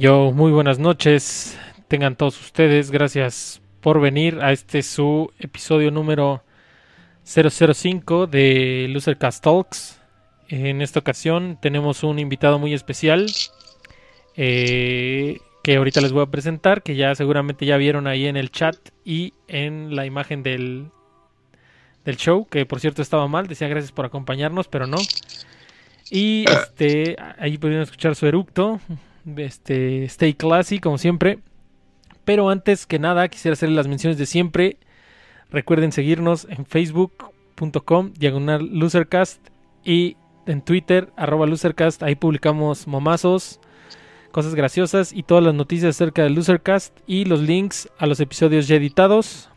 Yo, muy buenas noches. Tengan todos ustedes. Gracias por venir a este su episodio número 005 de Losercast Talks. En esta ocasión tenemos un invitado muy especial eh, que ahorita les voy a presentar, que ya seguramente ya vieron ahí en el chat y en la imagen del, del show, que por cierto estaba mal, decía gracias por acompañarnos, pero no. Y este, ahí pudieron escuchar su eructo, este, stay classy como siempre. Pero antes que nada quisiera hacerles las menciones de siempre. Recuerden seguirnos en facebook.com diagonal losercast y en Twitter arroba losercast. Ahí publicamos momazos, cosas graciosas y todas las noticias acerca del losercast y los links a los episodios ya editados.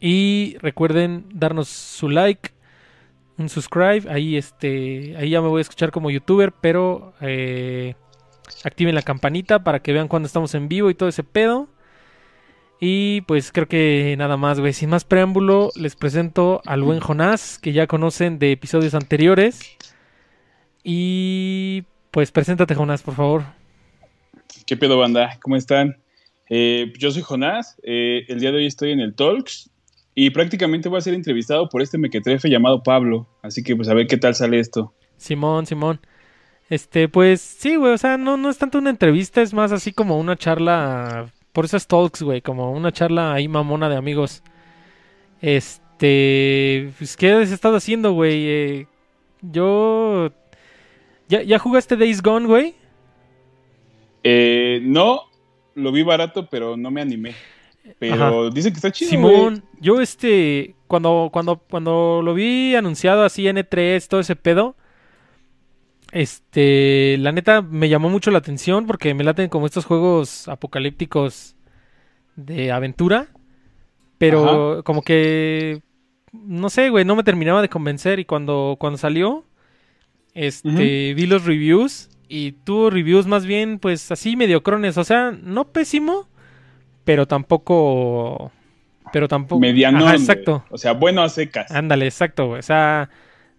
Y recuerden darnos su like, un subscribe. Ahí este, ahí ya me voy a escuchar como youtuber, pero eh, activen la campanita para que vean cuando estamos en vivo y todo ese pedo. Y pues creo que nada más, güey. Sin más preámbulo, les presento al buen Jonás, que ya conocen de episodios anteriores. Y pues preséntate, Jonás, por favor. ¿Qué pedo, banda? ¿Cómo están? Eh, yo soy Jonás. Eh, el día de hoy estoy en el Talks. Y prácticamente voy a ser entrevistado por este mequetrefe llamado Pablo. Así que pues a ver qué tal sale esto. Simón, Simón. Este, pues sí, güey, o sea, no, no es tanto una entrevista, es más así como una charla, por eso es talks, güey, como una charla ahí mamona de amigos. Este, pues, ¿qué has estado haciendo, güey? Eh, yo... ¿Ya, ¿Ya jugaste Days Gone, güey? Eh, no, lo vi barato, pero no me animé. Pero dicen que está chido, Simón, yo este, cuando, cuando, cuando lo vi anunciado así N3, todo ese pedo, este, la neta me llamó mucho la atención porque me laten como estos juegos apocalípticos de aventura, pero como que, no sé, güey, no me terminaba de convencer y cuando, cuando salió, este, vi los reviews y tuvo reviews más bien, pues así mediocrones, o sea, no pésimo, pero tampoco, pero tampoco, Mediano. Ajá, exacto. O sea, bueno a secas. Ándale, exacto, güey. O sea,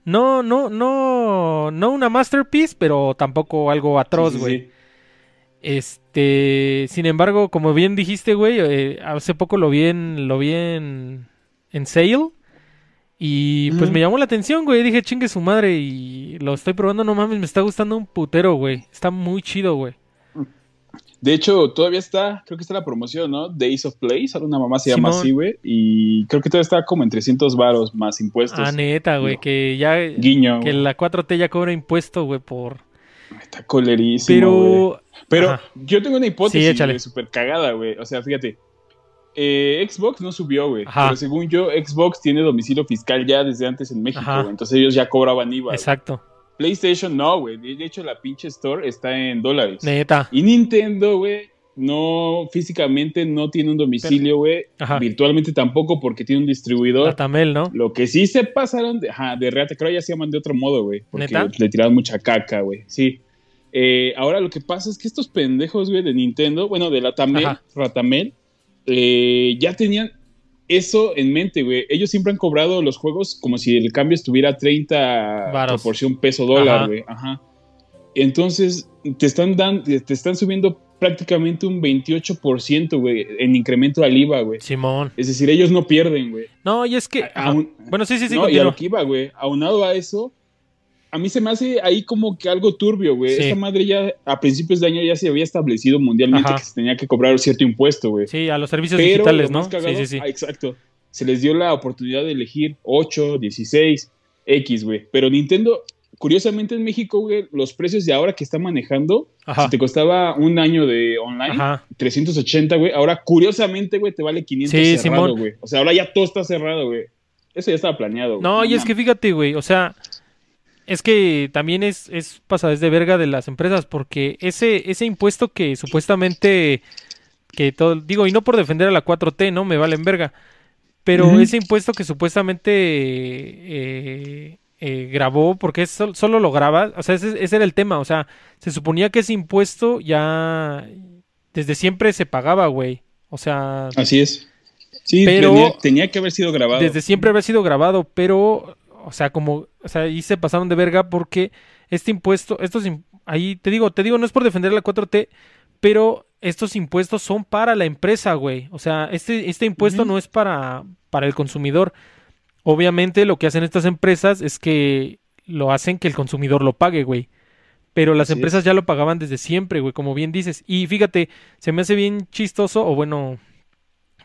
no, no, no, no una masterpiece, pero tampoco algo atroz, Sí, sí, güey. sí. Este, sin embargo, como bien dijiste, güey, eh, hace poco lo vi en, lo vi en, en sale y pues me llamó la atención, güey. Dije, chingue su madre y lo estoy probando, no mames, me está gustando un putero, güey. Está muy chido, güey. De hecho, todavía está, creo que está la promoción, ¿no? Days of Play, solo una mamá se llama Simón. así, güey. Y creo que todavía está como en 300 varos más impuestos. Ah, neta, güey, No. que ya, Guiño. que la 4T ya cobra impuesto, güey, por... Está colerísimo, güey. Pero... Pero Ajá. yo tengo una hipótesis súper cagada, güey. O sea, fíjate. Eh, Xbox no subió, güey. Pero según yo, Xbox tiene domicilio fiscal ya desde antes en México. Entonces ellos ya cobraban IVA. Exacto. PlayStation no, güey. De hecho, la pinche store está en dólares. Neta. Y Nintendo, güey, no físicamente no tiene un domicilio, güey. Ajá. Virtualmente tampoco porque tiene un distribuidor. Tamel, ¿no? Lo que sí se pasaron de, ajá, de reata, creo ya se llaman de otro modo, güey. Porque ¿Neta? le tiraron mucha caca, güey. Sí. Eh, ahora lo que pasa es que estos pendejos, güey, de Nintendo, bueno, de la Tamel. Ratamel, eh, ya tenían eso en mente, güey. Ellos siempre han cobrado los juegos como si el cambio estuviera a 30 Varos. proporción peso dólar, Ajá. güey. Ajá. Entonces, te están dando, te están subiendo prácticamente un 28%, güey, en incremento al IVA, güey. Simón. Es decir, ellos no pierden, güey. No, y es que. A- Bueno, sí, sí, sí, no, y a lo que iba, güey. Aunado a eso, a mí se me hace ahí como que algo turbio, güey. Sí. Esta madre ya a principios de año ya se había establecido mundialmente Ajá. que se tenía que cobrar cierto impuesto, güey. Sí, a los servicios Pero digitales, lo ¿no? cagado- sí, sí, sí. ah, exacto. Se les dio la oportunidad de elegir 8, 16, X, güey. Pero Nintendo, curiosamente en México, güey, los precios de ahora que está manejando, Ajá. si te costaba un año de online, Ajá. 380, güey, ahora curiosamente, güey, te vale 500 Sí, cerrado, güey. O sea, ahora ya todo está cerrado, güey. Eso ya estaba planeado. güey. No, y es que fíjate, güey, o sea, es que también es, es pasadez de verga de las empresas, porque ese, ese impuesto que supuestamente, que todo, digo, y no por defender a la 4T, ¿no? Me valen verga, pero ese impuesto que supuestamente eh, eh, grabó, porque es sol- solo lo graba, o sea, ese, ese era el tema, o sea, se suponía que ese impuesto ya desde siempre se pagaba, güey, o sea, Así es. Sí, Pero- tenía, tenía que haber sido grabado. desde siempre había sido grabado, pero, o sea, como, o sea, ahí se pasaron de verga porque este impuesto, estos, ahí te digo, te digo, no es por defender la 4T, pero estos impuestos son para la empresa, güey. O sea, este, este impuesto no es para, para el consumidor. Obviamente lo que hacen estas empresas es que lo hacen que el consumidor lo pague, güey. Pero las empresas es. ya lo pagaban desde siempre, güey, como bien dices. Y fíjate, se me hace bien chistoso, o bueno,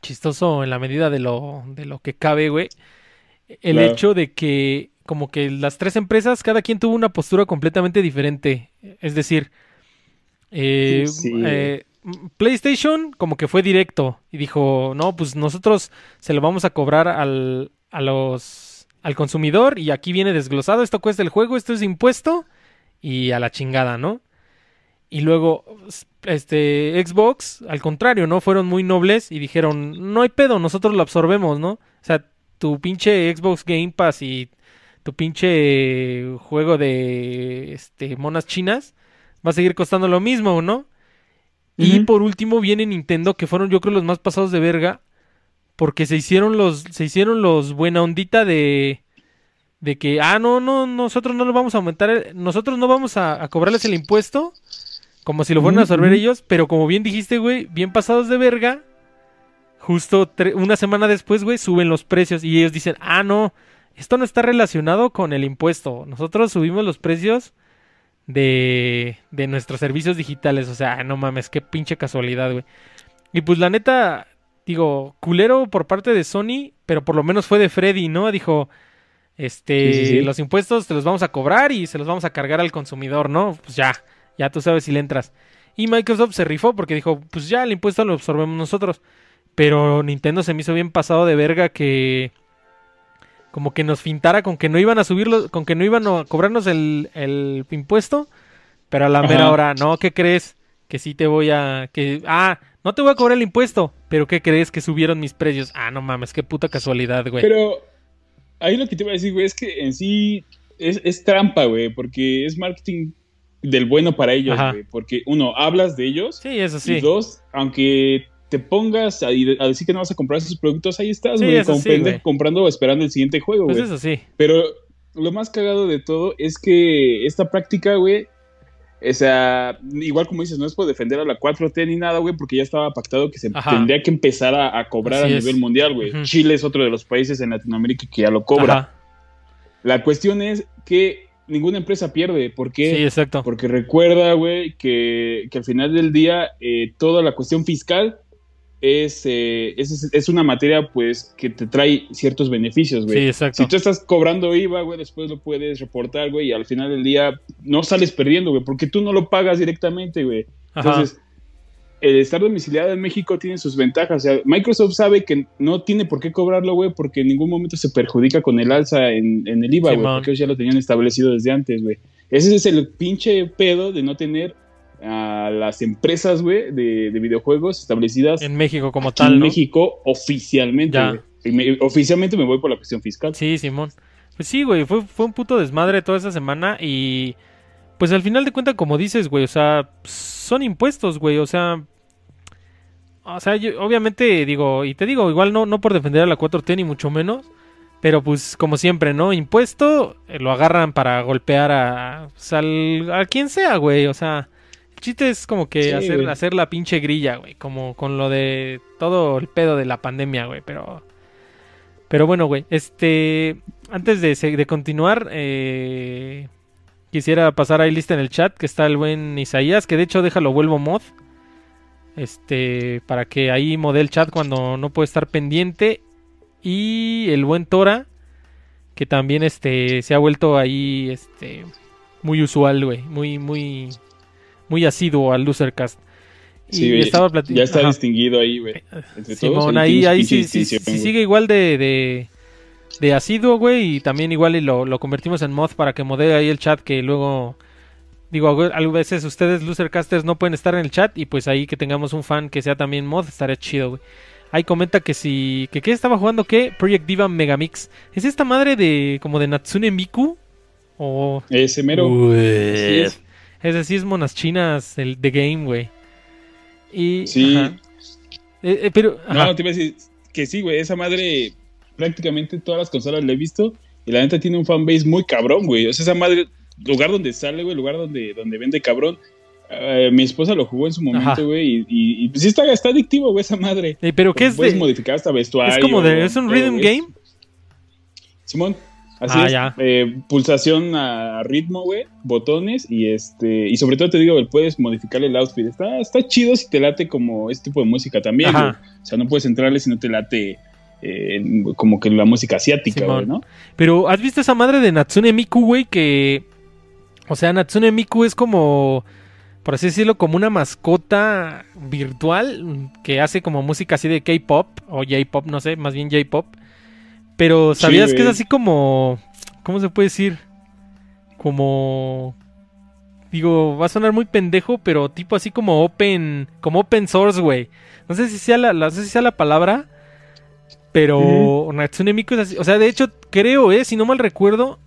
chistoso en la medida de lo, de lo que cabe, güey. El Claro. hecho de que como que las tres empresas, cada quien tuvo una postura completamente diferente. Es decir, eh, Sí. eh, PlayStation como que fue directo y dijo, no, pues nosotros se lo vamos a cobrar al, a los, al consumidor y aquí viene desglosado, esto cuesta el juego, esto es impuesto y a la chingada, ¿no? Y luego, este, Xbox, al contrario, ¿no? Fueron muy nobles y dijeron, no hay pedo, nosotros lo absorbemos, ¿no? O sea, tu pinche Xbox Game Pass y tu pinche juego de, este, monas chinas va a seguir costando lo mismo, ¿no? Y por último viene Nintendo, que fueron yo creo los más pasados de verga, porque se hicieron los, se hicieron los buena ondita de, de que, ah, no, no, nosotros no lo vamos a aumentar, el- nosotros no vamos a, a cobrarles el impuesto, como si lo fueran a absorber ellos, pero como bien dijiste, güey, bien pasados de verga, justo una semana después, güey, suben los precios y ellos dicen, ah, no, esto no está relacionado con el impuesto, nosotros subimos los precios de, de nuestros servicios digitales. O sea, no mames, qué pinche casualidad, güey. Y pues la neta, digo, culero por parte de Sony, pero por lo menos fue de Freddy, ¿no? Dijo, este, Sí, sí, sí. los impuestos te los vamos a cobrar y se los vamos a cargar al consumidor, ¿no? Pues ya, ya tú sabes si le entras. Y Microsoft se rifó porque dijo, pues ya el impuesto lo absorbemos nosotros. Pero Nintendo se me hizo bien pasado de verga que como que nos fintara con que no iban a subirlo, con que no iban a cobrarnos el, el impuesto, pero a la mera Ajá. hora, no, ¿qué crees? Que sí te voy a, que, ah, no te voy a cobrar el impuesto, pero ¿qué crees? Que subieron mis precios. Ah, no mames, qué puta casualidad, güey. Pero ahí lo que te iba a decir, güey, es que en sí es, es trampa, güey, porque es marketing del bueno para ellos, Ajá. güey. Porque uno, hablas de ellos. Sí, eso Y sí. dos, aunque te pongas a, a decir que no vas a comprar esos productos, ahí estás, güey, sí, comprando o esperando el siguiente juego, Pues güey. eso sí. Pero lo más cagado de todo es que esta práctica, güey, o sea, igual como dices, no es por defender a la 4T ni nada, güey, porque ya estaba pactado que se Ajá. tendría que empezar a, a cobrar Así a es. nivel mundial, güey. Chile es otro de los países en Latinoamérica que ya lo cobra. Ajá. La cuestión es que ninguna empresa pierde. ¿Por qué? Sí, exacto. Porque recuerda, güey, que, que al final del día eh, toda la cuestión fiscal es, eh, es, es una materia, pues, que te trae ciertos beneficios, güey. Sí, exacto. Si tú estás cobrando IVA, güey, después lo puedes reportar, güey, y al final del día no sales perdiendo, güey, porque tú no lo pagas directamente, güey. Entonces, el estar domiciliado en México tiene sus ventajas. O sea, Microsoft sabe que no tiene por qué cobrarlo, güey, porque en ningún momento se perjudica con el alza en, en el IVA, güey, porque ellos ya lo tenían establecido desde antes, güey. Ese es el pinche pedo de no tener a las empresas, güey, de, de videojuegos establecidas en México como tal, en ¿no? México oficialmente, me- oficialmente me voy por la cuestión fiscal. Sí, Simón. Pues sí, güey, fue, fue un puto desmadre toda esa semana y pues al final de cuentas, como dices, güey, o sea, son impuestos, güey, o sea, o sea, yo, obviamente digo, y te digo, igual no, no por defender a la 4T ni mucho menos, pero pues como siempre, ¿no? Impuesto, eh, lo agarran para golpear a, pues, al- a quien sea, güey, o sea, chiste es como que Sí, hacer, güey. hacer la pinche grilla, güey, como con lo de todo el pedo de la pandemia, güey, pero... Pero bueno, güey, este, antes de, continuar, eh, quisiera pasar ahí lista en el chat que está el buen Isaías, que de hecho déjalo vuelvo mod, este, para que ahí modele el chat cuando no puede estar pendiente y el buen Tora, que también este se ha vuelto ahí, este, muy usual, güey, muy, muy, muy asiduo al Losercast. Y Sí, estaba plati- ya está Ajá. distinguido ahí, güey. Entre todos, Simón, ahí ahí, sí, sí, sí sigue igual de, de, de asiduo, güey, y también igual y lo, lo convertimos en mod para que modere ahí el chat que luego... Digo, a veces ustedes, losercasters, no pueden estar en el chat y pues ahí que tengamos un fan que sea también mod, estaría chido, güey. Ahí comenta que si... que qué estaba jugando, ¿qué? Project Diva Megamix. ¿Es esta madre de... como de Natsune Miku? O... Ese mero. Uy. Así es. Ese sí es monas chinas el, de game, güey. Y... Sí. ajá. Eh, eh, pero... ajá. No, te iba a decir que sí, güey. Esa madre, prácticamente todas las consolas la he visto. Y la neta tiene un fanbase muy cabrón, güey. O sea, esa madre, lugar donde sale, güey, lugar donde, donde vende cabrón. eh, mi esposa lo jugó en su momento, güey, y, y, pues sí está, está adictivo, güey, esa madre. ¿Pero qué es Puedes de- modificar hasta vestuario. Es como de... ¿Es un rhythm game? Simón, así Ah, es. ya. Eh, pulsación a ritmo, güey, botones y este y sobre todo te digo, puedes modificar el outfit. Está, está chido si te late como este tipo de música también, güey. O sea, no puedes entrarle si no te late eh, como que la música asiática, güey, ¿no? Pero, ¿has visto esa madre de Natsune Miku, güey? Que. O sea, Natsune Miku es como. Por así decirlo, como una mascota virtual que hace como música así de K-pop o J-pop, no sé, más bien J-pop. Pero, Sí, ¿sabías que es así como. ¿Cómo se puede decir? Como. Digo, va a sonar muy pendejo, pero tipo así como open. Como open source, güey. No sé si sea la, no sé si sea la palabra. Pero Natsune Miku es así. O sea, de hecho, creo, eh, si no mal recuerdo,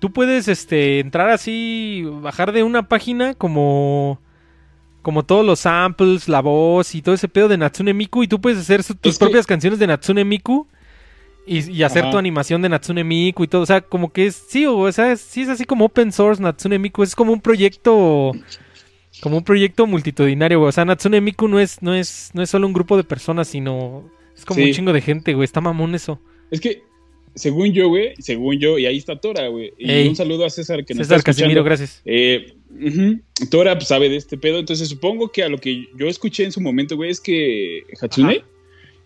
tú puedes este entrar así, bajar de una página como. Como todos los samples, la voz y todo ese pedo de Natsune Miku. Y tú puedes hacer su- tus Es que- propias canciones de Natsune Miku. Y, y hacer Ajá. tu animación de Natsune Miku y todo. O sea, como que es. Sí, o sea, es- sí es así como open source Natsune Miku. Es como un proyecto. Como un proyecto multitudinario, güey. O sea, Natsune Miku no es, no es, no es solo un grupo de personas, sino. Es como Sí. un chingo de gente, güey. Está mamón eso. Es que según yo, güey, según yo, y ahí está Tora, güey. Y Ey. un saludo a César que nos César está Casimiro, escuchando. gracias. Eh, ujú, Tora pues, sabe de este pedo, entonces supongo que a lo que yo escuché en su momento, güey, es que Hatsune Ajá.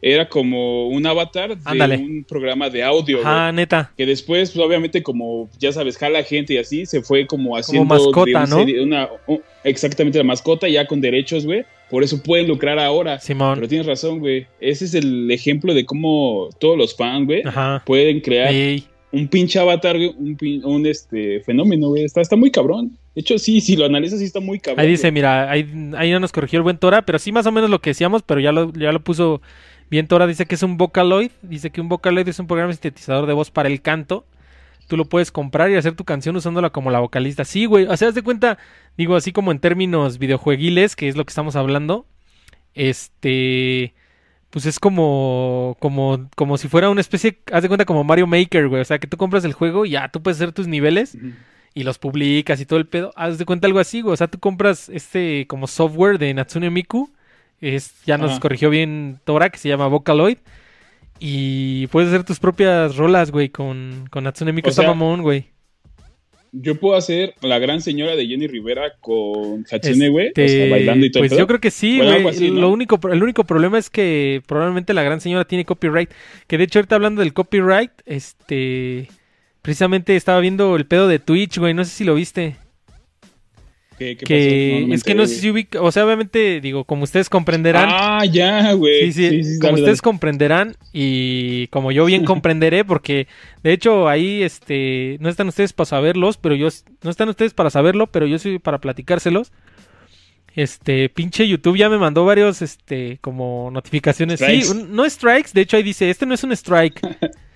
Era como un avatar de Ándale. un programa de audio. Ajá, neta. Que después, pues, obviamente, como ya sabes, jala gente y así, se fue como haciendo. mascota, de una ¿no? serie- una- un- exactamente, la mascota ya con derechos, güey. Por eso pueden lucrar ahora. Simón. Pero tienes razón, güey. Ese es el ejemplo de cómo todos los fans, güey, pueden crear Ey. un pinche avatar, güey, un, pin- un este fenómeno, güey. Está, está muy cabrón. De hecho, sí, si lo analizas, sí está muy cabrón. Ahí dice, güey. mira, ahí, ahí ya nos corrigió el buen Tora, pero sí más o menos lo que decíamos, pero ya lo, ya lo puso bien Tora. Dice que es un Vocaloid. Dice que un Vocaloid es un programa sintetizador de voz para el canto. Tú lo puedes comprar y hacer tu canción usándola como la vocalista. Sí, güey. O sea, haz de cuenta, digo así como en términos videojueguiles, que es lo que estamos hablando. Este. Pues es como, como, como si fuera una especie, haz de cuenta como Mario Maker, güey. O sea, que tú compras el juego y ya tú puedes hacer tus niveles y los publicas y todo el pedo. Haz de cuenta algo así, güey. O sea, tú compras este como software de Natsune Miku. Es, ya nos Ajá. corrigió bien Tora, que se llama Vocaloid. Y puedes hacer tus propias rolas, güey, con, con Natsune Miku. O Está sea, mamón, güey. Yo puedo hacer la gran señora de Jenny Rivera con Hatsune, güey. Este, O sea, bailando y todo Pues pedo. yo creo que sí, güey. ¿no? Único, el único problema es que probablemente la gran señora tiene copyright. Que de hecho, ahorita hablando del copyright, este. Precisamente estaba viendo el pedo de Twitch, güey. No sé si lo viste. ¿Qué, qué que pasó? No, no me es que no sé si ubica, o sea, obviamente, digo, como ustedes comprenderán, Ah, ya, güey. sí, sí, como dale, ustedes dale. comprenderán y como yo bien comprenderé, porque de hecho ahí, este, no están ustedes para saberlos, pero yo, no están ustedes para saberlo, pero yo soy para platicárselos. Este, pinche YouTube ya me mandó varios, este, como notificaciones. Sí, un- no strikes, de hecho ahí dice, este no es un strike.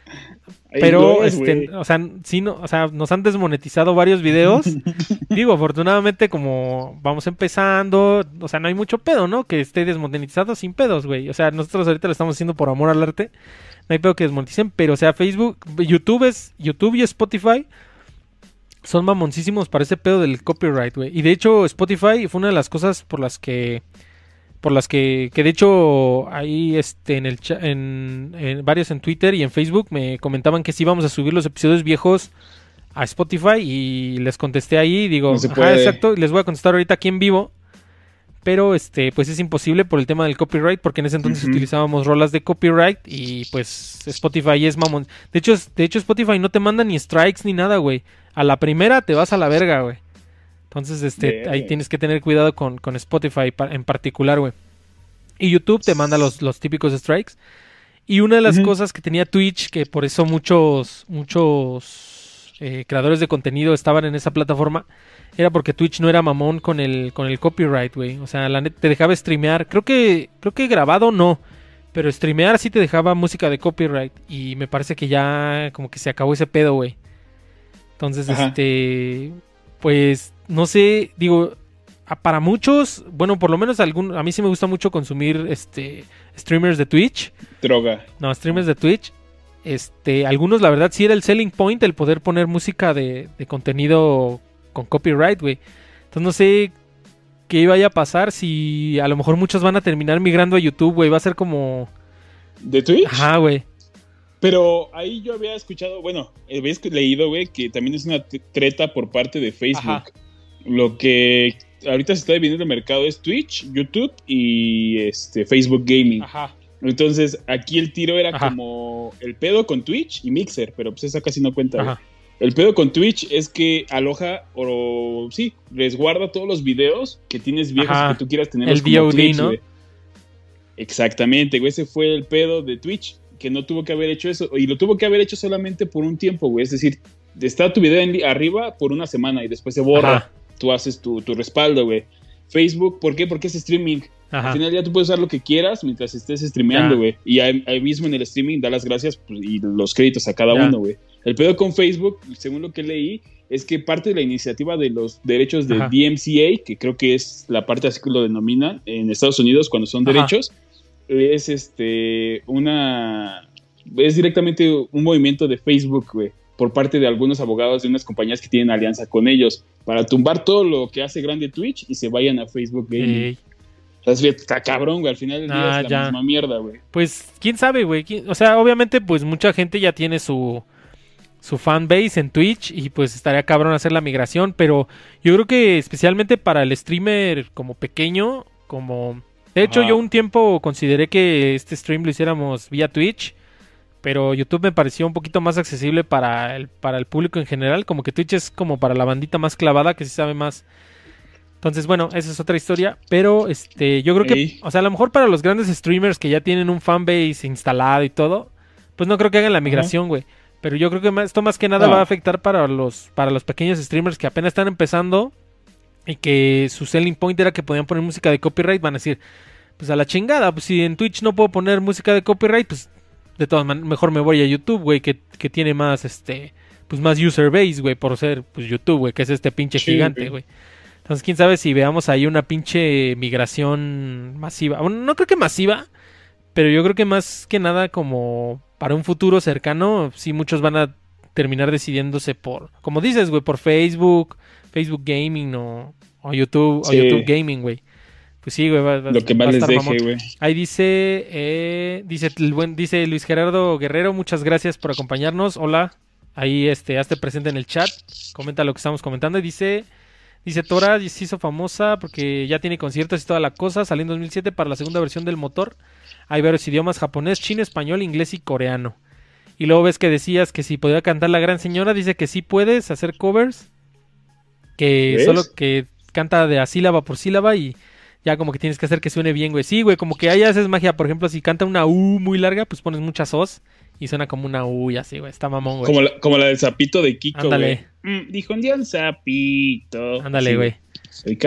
Pero, es, este, o sea, sí, no, o sea, nos han desmonetizado varios videos. Digo, afortunadamente, como vamos empezando, o sea, no hay mucho pedo, ¿no? Que esté desmonetizado sin pedos, güey. O sea, nosotros ahorita lo estamos haciendo por amor al arte. No hay pedo que desmoneticen, pero, o sea, Facebook, YouTube es, YouTube y Spotify son mamoncísimos para ese pedo del copyright, güey. Y de hecho, Spotify fue una de las cosas por las que por las que, que de hecho ahí este en el en, en varios en Twitter y en Facebook me comentaban que sí íbamos a subir los episodios viejos a Spotify y les contesté ahí digo No ajá, exacto les voy a contestar ahorita aquí en vivo pero este pues es imposible por el tema del copyright porque en ese entonces utilizábamos rolas de copyright y pues Spotify es mamón. De hecho de hecho Spotify no te manda ni strikes ni nada güey. A la primera te vas a la verga güey entonces, este, ahí tienes que tener cuidado con, con Spotify en particular, güey. Y YouTube te manda los, los típicos strikes. Y una de las cosas que tenía Twitch, que por eso muchos, muchos eh, creadores de contenido estaban en esa plataforma, era porque Twitch no era mamón con el, con el copyright, güey. O sea, la net te dejaba streamear. Creo que, creo que grabado no. Pero streamear sí te dejaba música de copyright. Y me parece que ya como que se acabó ese pedo, güey. Entonces, Ajá. este, pues, no sé, digo, para muchos, bueno, por lo menos algún, a mí sí me gusta mucho consumir, este, streamers de Twitch. Droga. No, streamers de Twitch. Este, algunos, la verdad, sí era el selling point el poder poner música de, de contenido con copyright, güey. Entonces, no sé qué vaya a pasar si a lo mejor muchos van a terminar migrando a YouTube, güey. Va a ser como. ¿De Twitch? Ajá, güey. Pero ahí yo había escuchado, bueno, habías leído, güey, que también es una treta por parte de Facebook. Ajá. Lo que ahorita se está dividiendo el mercado es Twitch, YouTube y este Facebook Gaming. Ajá. Entonces, aquí el tiro era Ajá. como el pedo con Twitch y Mixer, pero pues esa casi no cuenta. Ajá. El pedo con Twitch es que aloja o sí, resguarda todos los videos que tienes viejos Ajá. que tú quieras tener. El VOD, ¿no? Exactamente, güey. Ese fue el pedo de Twitch, que no tuvo que haber hecho eso. Y lo tuvo que haber hecho solamente por un tiempo, güey. Es decir, está tu video en arriba por una semana y después se borra. Tú haces tu, tu respaldo, güey. Facebook, ¿por qué? Porque es streaming. Ajá. Al final ya tú puedes usar lo que quieras mientras estés streameando, güey. Y ahí, ahí mismo en el streaming da las gracias pues, y los créditos a cada Ya. uno, güey. El pedo con Facebook, según lo que leí, es que parte de la iniciativa de los derechos de Ajá. DMCA, que creo que es la parte así que lo denominan en Estados Unidos cuando son Ajá. derechos, es este una es directamente un movimiento de Facebook, güey, por parte de algunos abogados de unas compañías que tienen alianza con ellos para tumbar todo lo que hace grande Twitch y se vayan a Facebook Gaming. Está cabrón, güey. Al final del día Ah, es la ya. misma mierda, güey. Pues quién sabe, güey. ¿Quién- O sea, obviamente, pues mucha gente ya tiene su su fanbase en Twitch y pues estaría cabrón hacer la migración, pero yo creo que especialmente para el streamer como pequeño, como de hecho Ajá. yo un tiempo consideré que este stream lo hiciéramos vía Twitch, pero YouTube me pareció un poquito más accesible para el para el público en general, como que Twitch es como para la bandita más clavada que sí sabe más. Entonces, bueno, esa es otra historia, pero este yo creo que o sea, a lo mejor para los grandes streamers que ya tienen un fanbase instalado y todo, pues no creo que hagan la migración, güey. Pero yo creo que más- esto más que nada No. va a afectar para los, para los pequeños streamers que apenas están empezando y que su selling point era que podían poner música de copyright. Van a decir, pues a la chingada, pues si en Twitch no puedo poner música de copyright, pues de todas maneras mejor me voy a YouTube, güey, que, que tiene más, este, pues más user base, güey, por ser pues YouTube, güey, que es este pinche Sí, gigante, güey. Entonces, quién sabe si veamos ahí una pinche migración masiva. Bueno, no creo que masiva, pero yo creo que más que nada como para un futuro cercano, sí muchos van a terminar decidiéndose por, como dices, güey, por Facebook, Facebook Gaming o, o YouTube, Sí. o YouTube Gaming, güey. Pues sí, güey, va, va- Lo que más les deje, güey. Ahí dice, eh, dice el buen, dice Luis Gerardo Guerrero, muchas gracias por acompañarnos. Hola. Ahí este, hazte presente en el chat. Comenta lo que estamos comentando. Y dice, dice Tora, se hizo famosa porque ya tiene conciertos y toda la cosa. Salió en 2007 para la segunda versión del motor. Hay varios idiomas, japonés, chino, español, inglés y coreano. Y luego ves que decías que si podía cantar la gran señora, dice que sí puedes hacer covers. Que ¿Ves? solo que canta de a sílaba por sílaba y ya como que tienes que hacer que suene bien, güey. Sí, güey, como que ahí haces magia. Por ejemplo, si canta una U muy larga, pues pones muchas os y suena como una U y así, güey. Está mamón, güey. Como la, como la del sapito de Kiko, Ándale. güey. Mm, dijo un día el sapito. Ándale, Sí, güey.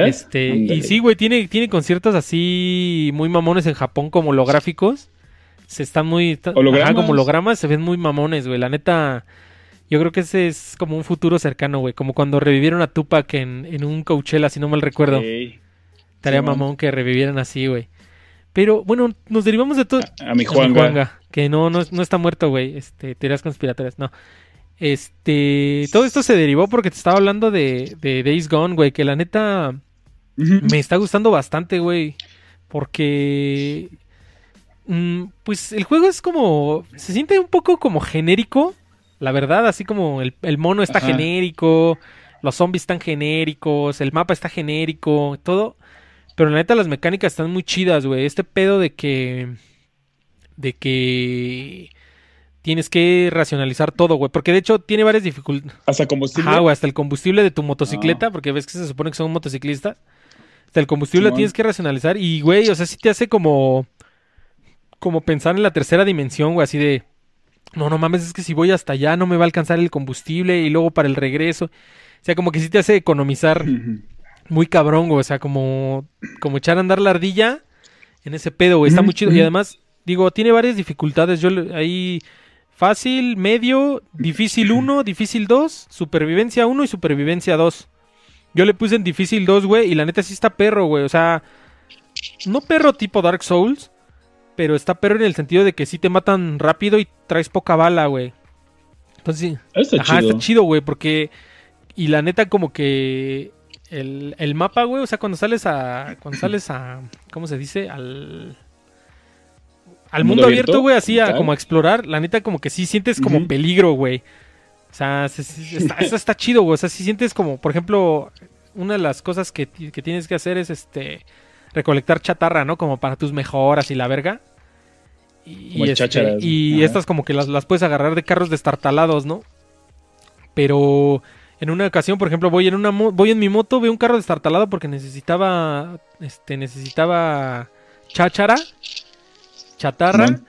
Este, y sí, güey, tiene, tiene conciertos así muy mamones en Japón como holográficos. Se están muy... ¿Hologramas? Ajá, como hologramas se ven muy mamones, güey. La neta, yo creo que ese es como un futuro cercano, güey. Como cuando revivieron a Tupac en, en un Coachella, si no mal recuerdo. Estaría mamón que revivieran así, güey. Pero bueno, nos derivamos de todo. A mi A Juanga. mi Juanga, que no, no, no está muerto, güey. Este, teorías conspiratorias, no. Este, todo esto se derivó porque te estaba hablando de, de Days Gone, güey, que la neta me está gustando bastante, güey. Porque, mm, pues el juego es como, se siente un poco como genérico, la verdad, así como el, el mono está Ajá. genérico, los zombies están genéricos, el mapa está genérico, todo. Pero la neta las mecánicas están muy chidas, güey. Este pedo de que, de que tienes que racionalizar todo, güey. Porque de hecho tiene varias dificultades. Hasta combustible. Ajá, güey, hasta el combustible de tu motocicleta, Ah. porque ves que se supone que son motociclistas. Hasta el combustible lo Simón. tienes que racionalizar. Y, güey, o sea, sí te hace como. Como pensar en la tercera dimensión, güey, así de. No, no mames, es que si voy hasta allá no me va a alcanzar el combustible y luego para el regreso. O sea, como que sí te hace economizar. Muy cabrón, güey. O sea, como, como echar a andar la ardilla en ese pedo, güey. Está muy chido. Y además, digo, tiene varias dificultades. Yo le- ahí. Fácil, medio, difícil 1, difícil 2, supervivencia 1 y supervivencia 2. Yo le puse en difícil 2, güey, y la neta sí está perro, güey. O sea, no perro tipo Dark Souls, pero está perro en el sentido de que sí te matan rápido y traes poca bala, güey. Entonces sí. Está Ajá, chido. está chido, güey, porque. Y la neta, como que. El, el mapa, güey, o sea, cuando sales a. Cuando sales a. ¿Cómo se dice? Al. Al mundo, abierto, güey, así a, como a explorar. La neta, como que sí sientes como peligro, güey. O sea, está, eso está chido, güey. O sea, sí sientes como, por ejemplo, una de las cosas que, que tienes que hacer es este recolectar chatarra, ¿no? Como para tus mejoras y la verga. Y, este, y estas como que las, las, puedes agarrar de carros destartalados, ¿no? Pero en una ocasión, por ejemplo, voy en una voy en mi moto, veo un carro destartalado porque necesitaba este necesitaba cháchara, chatarra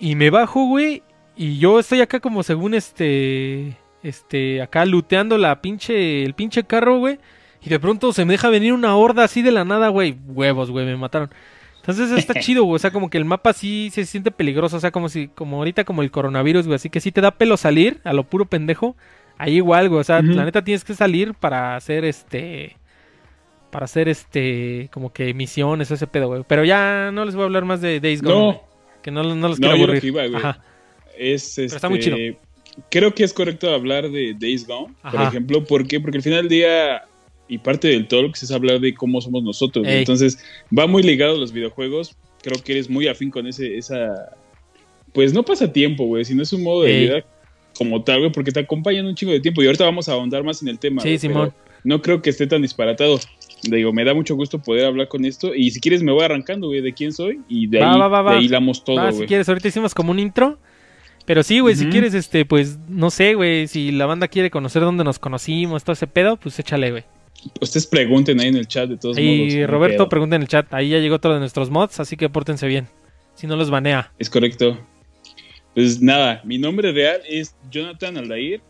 y me bajo, güey, y yo estoy acá como según este este acá looteando la pinche el pinche carro, güey, y de pronto se me deja venir una horda así de la nada, güey, huevos, güey, me mataron. Entonces está chido, güey. O sea, como que el mapa sí se siente peligroso. O sea, como si, como ahorita como el coronavirus, güey. Así que sí te da pelo salir a lo puro pendejo. Ahí igual, güey. O sea, la neta tienes que salir para hacer este. Para hacer este. Como que misiones, ese pedo, güey. Pero ya no les voy a hablar más de Days Gone. No. Que no, no los quiero aburrir. Ajá. Es, este, está muy chido. Creo que es correcto hablar de Days Gone, por ejemplo. ¿Por qué? Porque al final del día y parte del Talks es hablar de cómo somos nosotros. Entonces, va muy ligado a los videojuegos. Creo que eres muy afín con ese, esa. Pues no pasa tiempo, güey, sino es un modo de vida como tal, güey, porque te acompañan un chingo de tiempo. Y ahorita vamos a ahondar más en el tema. Sí, Simón. No creo que esté tan disparatado. Digo, me da mucho gusto poder hablar con esto. Y si quieres, me voy arrancando, güey, de quién soy. Y de ahí, va, hilamos todo, güey. Si quieres, ahorita hicimos como un intro. Pero sí, güey, si quieres, este, pues, no sé, güey, si la banda quiere conocer dónde nos conocimos, todo ese pedo, pues échale, güey. Ustedes pregunten ahí en el chat de todos modos. Y Roberto pregunta en el chat. Ahí ya llegó otro de nuestros mods, así que pórtense bien. Si no los banea. Es correcto. Pues nada, mi nombre real es Jonathan Aldair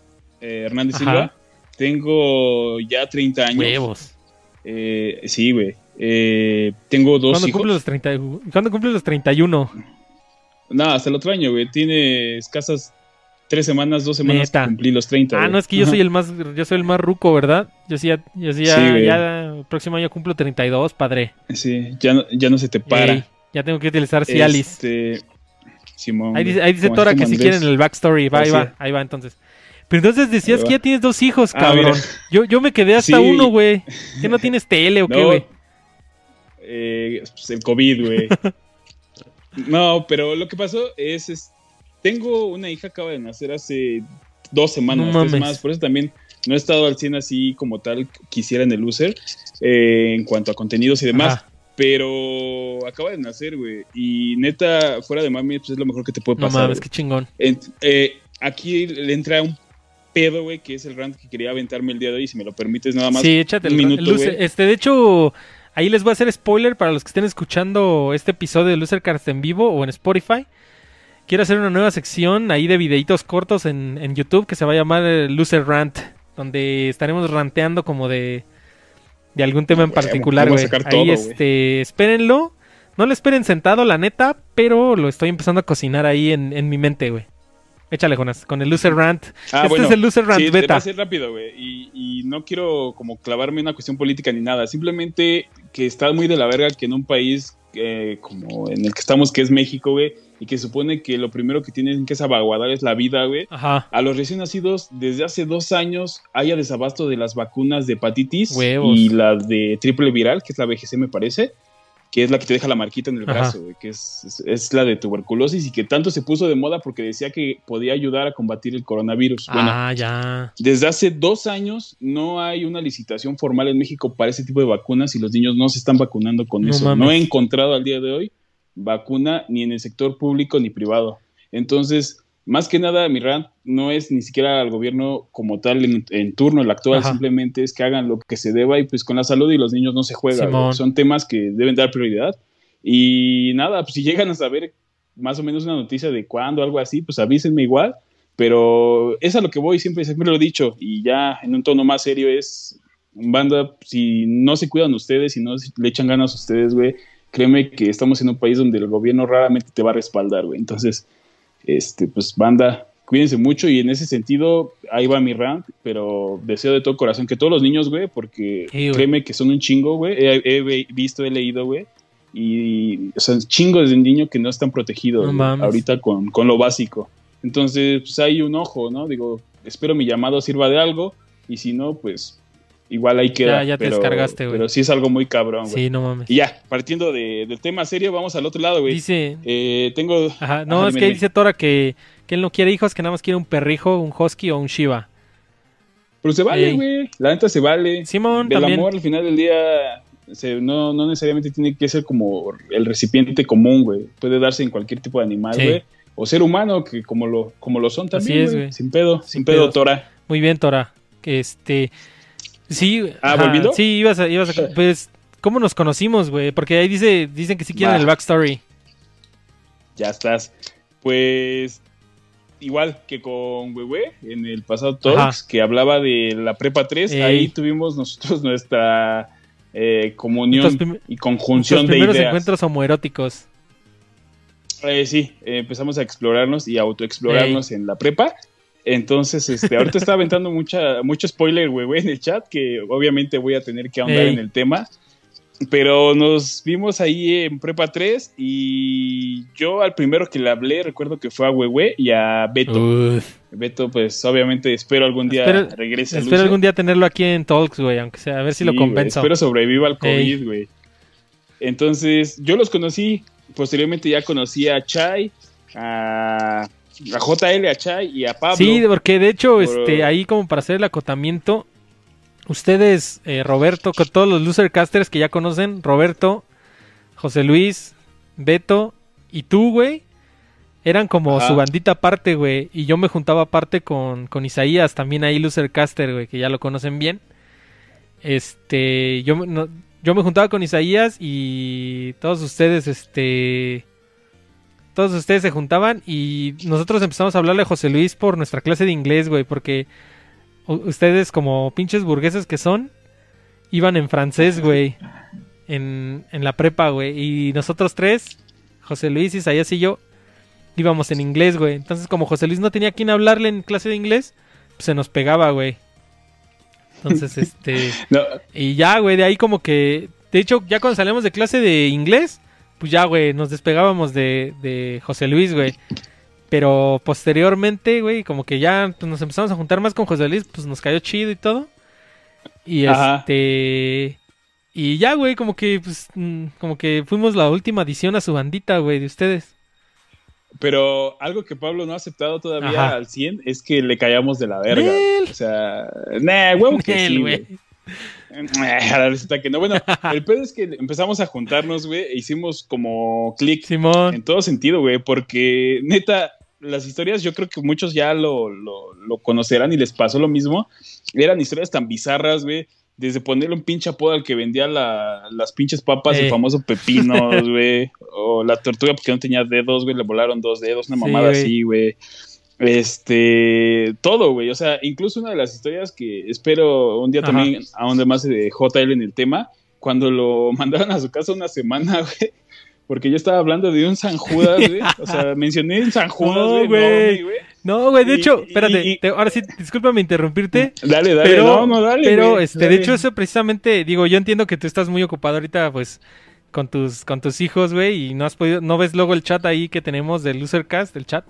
eh, Hernández Silva. Tengo ya 30 años. Huevos. Eh, sí, güey. Eh, tengo dos ¿Cuándo hijos. los 30, ¿Cuándo cumples los 31? Nada, hasta el otro año, güey. Tiene escasas tres semanas, dos semanas cumplí los 30. Ah, no, es que yo soy el más, yo soy el más ruco, ¿verdad? Yo sí, ya, yo sí, ya, el próximo año cumplo 32, padre. Sí, ya no, ya no se te para. ya tengo que utilizar Cialis. Este, Simón. Ahí dice, ahí dice Tora que si quieren el backstory, va, ahí va, ahí va entonces. Pero entonces decías que ya tienes dos hijos, ah, cabrón. yo, yo me quedé hasta uno, güey. ¿Que no tienes tele o qué, güey? Eh, pues el COVID, güey. no, pero lo que pasó es, es tengo una hija, acaba de nacer hace dos semanas, más, por eso también no he estado al 100 así como tal quisiera en el user eh, en cuanto a contenidos y demás. Pero acaba de nacer, güey. Y neta, fuera de mami, pues es lo mejor que te puede pasar. No mames, qué chingón. Eh, aquí le entra un pedo, güey, que es el rant que quería aventarme el día de hoy. Si me lo permites, nada más. Sí, échate un minuto, Este, de hecho, ahí les voy a hacer spoiler para los que estén escuchando este episodio de Losercast en vivo o en Spotify quiero hacer una nueva sección ahí de videitos cortos en, en YouTube que se va a llamar eh, Loser Rant, donde estaremos ranteando como de, de algún tema en particular, güey. Ahí, este, espérenlo. No lo esperen sentado, la neta, pero lo estoy empezando a cocinar ahí en, en mi mente, güey. Échale, Jonas, con el Loser Rant. Ah, este es el Loser Rant sí, beta. Va a ser rápido, güey. Y, y, no quiero como clavarme en una cuestión política ni nada. Simplemente que está muy de la verga que en un país eh, como en el que estamos, que es México, güey, y que supone que lo primero que tienen que salvaguardar es la vida, güey. A los recién nacidos, desde hace dos años, haya desabasto de las vacunas de hepatitis y la de triple viral, que es la BGC, me parece que es la que te deja la marquita en el brazo, que es, es, la de tuberculosis y que tanto se puso de moda porque decía que podía ayudar a combatir el coronavirus. Ah, ya. Desde hace dos años no hay una licitación formal en México para ese tipo de vacunas y los niños no se están vacunando con eso. No he encontrado al día de hoy vacuna ni en el sector público ni privado. Entonces, más que nada, mi rant no es ni siquiera al gobierno como tal en, turno, el actual, simplemente es que hagan lo que se deba y pues con la salud y los niños no se juega. Son temas que deben dar prioridad. Y nada, pues si llegan a saber más o menos una noticia de cuándo, algo así, pues avísenme igual. Pero es a lo que voy, siempre, siempre lo he dicho, y ya en un tono más serio es, banda, si no se cuidan ustedes, si no le echan ganas a ustedes, güey, créeme que estamos en un país donde el gobierno raramente te va a respaldar, güey. Entonces, este, pues banda, cuídense mucho y en ese sentido, ahí va mi rant, pero deseo de todo corazón que todos los niños, güey, porque créeme que son un chingo, güey, he, visto, he leído, güey, y son chingos de niño que no están protegidos ahorita con, con, lo básico. Entonces, pues hay un ojo, ¿no? Digo, espero mi llamado sirva de algo y si no, pues igual ahí queda. Ya- ya te pero, descargaste, güey. Pero sí es algo muy cabrón, güey. Sí, no mames. Y ya, partiendo de- del tema serio, vamos al otro lado, güey. Dice, Eh, tengo... ajá, no, Ajá, es que dice Tora que, que él no quiere hijos, que nada más quiere un perrijo, un husky o un shiva. Pero se vale, Ey. güey. La neta se vale. Simón también. amor, al final del día, se- no, no necesariamente tiene que ser como el recipiente común, güey. Puede darse en cualquier tipo de animal, Sí. güey. O ser humano, que como lo, como lo son también, güey. Sin pedo, sin, Sin pedo, pedos. Tora. Muy bien, Tora. Este. Sí. Ah, ajá, ¿volviendo? Sí, ibas a, ibas a- Pues, ¿cómo nos conocimos, güey? Porque ahí dice, dicen que sí quieren el backstory. Ya estás. Pues igual que con Wewe en el pasado Talks, que hablaba de la Prepa 3, Ey. ahí tuvimos nosotros nuestra eh, comunión y conjunción de primeros ideas. encuentros homoeróticos. Eh, sí, eh, empezamos a explorarnos y autoexplorarnos en la prepa. Entonces, este, ahorita está aventando mucha, mucho spoiler, güey, en el chat, que obviamente voy a tener que ahondar en el tema. Pero nos vimos ahí en Prepa 3 y yo al primero que le hablé recuerdo que fue a Wewe y a Beto. Uf. Beto, pues obviamente espero algún día Espero- regrese Espero algún día tenerlo aquí en Talks, güey, aunque sea, a ver si lo güey, compenso. espero sobreviva al. COVID, güey. Entonces, yo los conocí. Posteriormente ya conocí a Chai, a, a JL, a Chai y a Pablo. Sí, porque de hecho, Por- este, ahí como para hacer el acotamiento, ustedes, eh, Roberto, con todos los losercasters que ya conocen, Roberto, José Luis, Beto y tú, güey, eran como Ajá. su bandita aparte, güey, y yo me juntaba aparte con, con Isaías, también ahí losercaster, güey, que ya lo conocen bien. Este, yo, no- yo me juntaba con Isaías y todos ustedes, este, todos ustedes se juntaban y nosotros empezamos a hablarle a José Luis por nuestra clase de inglés, güey, porque ustedes como pinches burgueses que son, iban en francés, güey, en, en la prepa, güey, y nosotros tres, José Luis, Isaías y yo, íbamos en inglés, güey. Entonces como José Luis no tenía quien hablarle en clase de inglés, pues se nos pegaba, güey. Entonces, este... No, Y ya, güey, de ahí como que... De hecho, ya cuando salíamos de clase de inglés, pues ya, güey, nos despegábamos de, de José Luis, güey. Pero posteriormente, güey, como que ya pues, nos empezamos a juntar más con José Luis, pues nos cayó chido y todo. Y Ajá. este... Y ya, güey, como que, pues, mm, como que fuimos la última adición a su bandita, güey, de ustedes. pero algo que Pablo no ha aceptado todavía Ajá. al 100 es que le callamos de la verga. Nel. O sea, nah, huevo que Nel, sí, güey. güey. Ahora resulta que no. Bueno, el pedo es que empezamos a juntarnos, güey, e hicimos como clic Simón. en todo sentido, güey, porque neta, las historias yo creo que muchos ya lo, lo, lo conocerán y les pasó lo mismo. Eran historias tan bizarras, güey. Desde ponerle un pinche apodo al que vendía la- las pinches papas, Eh. el famoso pepinos, güey. O la tortuga porque no tenía dedos, güey, le volaron dos dedos, una Sí, mamada así, güey. Este, todo, güey. O sea, incluso una de las historias que espero un día Ajá. también ahonde más de JL en el tema, cuando lo mandaron a su casa una semana, güey. Porque yo estaba hablando de un San Judas, güey. O sea, mencioné un San Judas, No, güey. enorme, güey. No, güey, de Y- hecho, espérate, y- te- ahora sí, discúlpame interrumpirte. Dale, dale, pero, no, no, dale. pero este, de hecho, eso precisamente, digo, yo entiendo que tú estás muy ocupado ahorita, pues, con tus, con tus hijos, güey, y no has podido, no ves luego el chat ahí que tenemos del Losercast, del chat.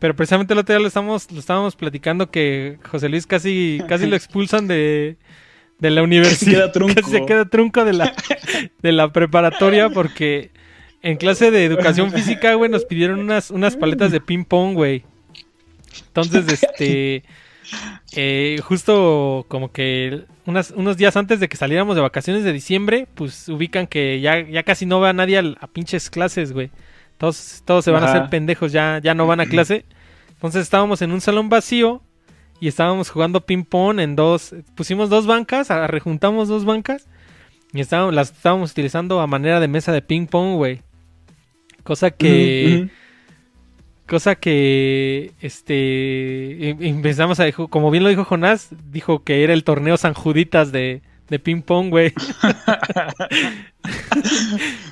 Pero precisamente el otro día lo estamos, lo estábamos platicando que José Luis casi, casi lo expulsan de, de la universidad. queda. Casi se queda trunco de la, de la preparatoria porque en clase de educación física, güey, nos pidieron unas, unas paletas de ping pong, güey. Entonces, este, eh, justo como que unas, unos días antes de que saliéramos de vacaciones de diciembre, pues ubican que ya, ya casi no va nadie a, a pinches clases, güey. Todos, todos se van a hacer pendejos, ya, ya no van a clase. Entonces estábamos en un salón vacío y estábamos jugando ping pong en dos, pusimos dos bancas, rejuntamos dos bancas y estábamos, las estábamos utilizando a manera de mesa de ping pong, güey. Cosa que... Cosa que, este, em- empezamos a, como bien lo dijo Jonás, dijo que era el torneo San Juditas de, de ping pong, güey.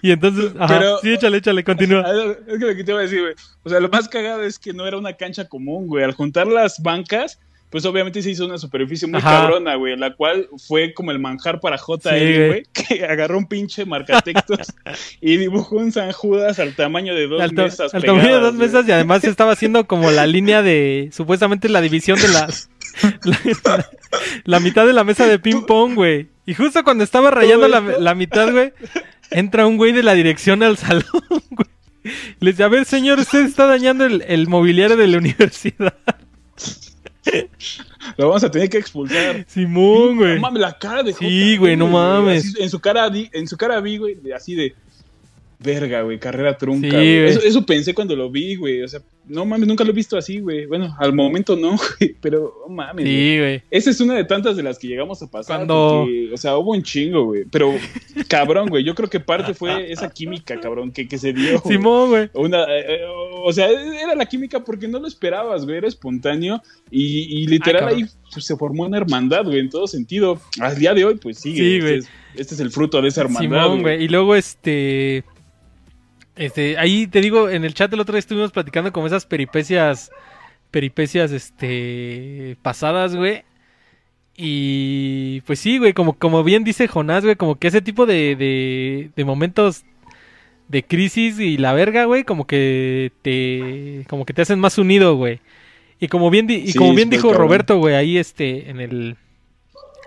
y entonces, ajá, Pero- sí, échale, échale, continúa. Es que lo que te iba a decir, güey. O sea, lo más cagado es que no era una cancha común, güey. Al juntar las bancas, pues obviamente se hizo una superficie muy cabrona, güey, la cual fue como el manjar para JL, güey, que agarró un pinche marcatextos y dibujó un San Judas al tamaño de dos mesas. Al tamaño de dos mesas y además estaba haciendo como la línea de, supuestamente la división de las... la, mitad de la mesa de ping pong, güey. Y justo cuando estaba rayando la, la mitad, güey, entra un güey de la dirección al salón, güey. Les dice, a ver, señor, usted está dañando el, el mobiliario de la universidad. Lo vamos a tener que expulsar. Simón, güey. No mames, la cara de Sí, güey, no mames. en su cara, en su cara vi, güey, así de verga, güey, carrera trunca. eso, eso, pensé cuando lo vi, güey. O sea, no mames, nunca lo he visto así, güey. Bueno, al momento no, güey, pero no mames. Sí, güey. Esa es una de tantas de las que llegamos a pasar. Cuando... o sea, hubo un chingo, güey. Pero, cabrón, güey, yo creo que parte fue esa química, cabrón, que, que se dio. Simón, güey. Una, eh, eh, o sea, era la química porque no lo esperabas, güey. Era espontáneo y, y literal ahí pues, se formó una hermandad, güey, en todo sentido. Al día de hoy, pues sigue. Sí, güey. Este, este es, el fruto de esa hermandad. Simón, güey. Y luego, este este, ahí te digo, en el chat el otro día estuvimos platicando como esas peripecias, peripecias, este, pasadas, güey. Y pues sí, güey, como, como bien dice Jonás, güey, como que ese tipo de, de, de momentos de crisis y la verga, güey, como que te, como que te hacen más unido, güey. Y como bien, y como bien dijo Roberto, güey, ahí este, en el,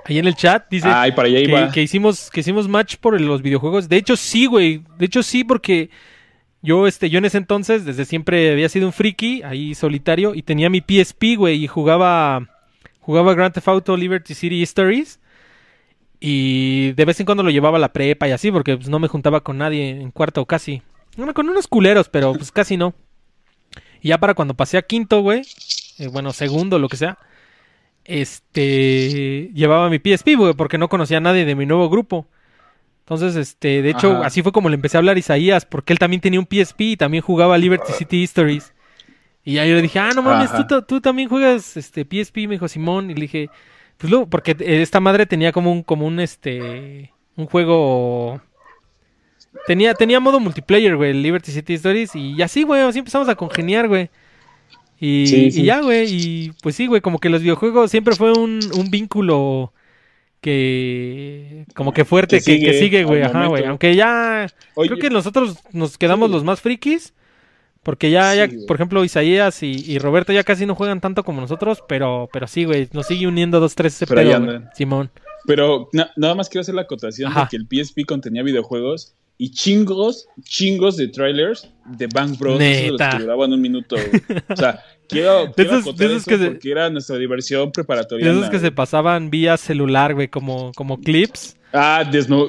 ahí en el chat, dice para allá que, que, hicimos, que hicimos match por los videojuegos. De hecho, sí, güey, de hecho sí, porque yo, este, yo en ese entonces, desde siempre había sido un friki, ahí solitario, y tenía mi PSP, güey, y jugaba, jugaba Grand Theft Auto Liberty City Stories. Y de vez en cuando lo llevaba a la prepa y así, porque pues, no me juntaba con nadie en cuarto casi. con unos culeros, pero pues casi no. Y ya para cuando pasé a quinto, güey, eh, bueno, segundo, lo que sea, este, llevaba mi PSP, güey, porque no conocía a nadie de mi nuevo grupo. Entonces, este, de hecho, así fue como le empecé a hablar a Isaías, porque él también tenía un PSP y también jugaba Liberty City Stories. Y ahí yo le dije, ah, no mames, tú, también juegas este PSP, me dijo Simón. Y le dije, pues luego, porque esta madre tenía como un, como un, este, un juego... Tenía, tenía modo multiplayer, güey, Liberty City Stories. Y así, güey, así empezamos a congeniar, güey. Y, y ya, güey, y pues sí, güey, como que los videojuegos siempre fue un, un vínculo que como que fuerte que, sigue, güey, ajá, güey. Aunque ya creo que nosotros nos quedamos los más frikis. Porque ya, ya por ejemplo, Isaías y, Roberto ya casi no juegan tanto como nosotros, pero, pero sí, güey, nos sigue uniendo dos, tres ese pedo, Simón. Pero nada más quiero hacer la acotación de que el PSP contenía videojuegos y chingos, chingos de trailers de Bang Bros. Neta. Los que duraban un minuto. O sea, quiero, quiero esos, eso que porque era nuestra diversión preparatoria. De esos que se pasaban vía celular, güey, como, como clips. Ah,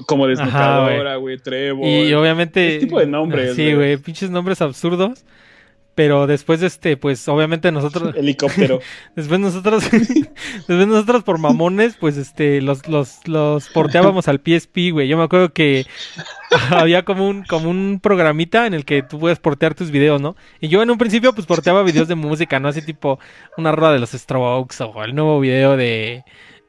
como desnucadora, güey, Trevo. Y obviamente... Tipo de nombres. Sí, güey, pinches nombres absurdos. Pero después, este, pues obviamente nosotros. Helicóptero. después nosotros. después nosotros por mamones, pues este, los, los, los porteábamos al PSP, güey. Yo me acuerdo que había como un, como un programita en el que tú puedes portear tus videos, ¿no? Y yo en un principio, pues porteaba videos de música, ¿no? Así tipo una rueda de los Strokes o el nuevo video de.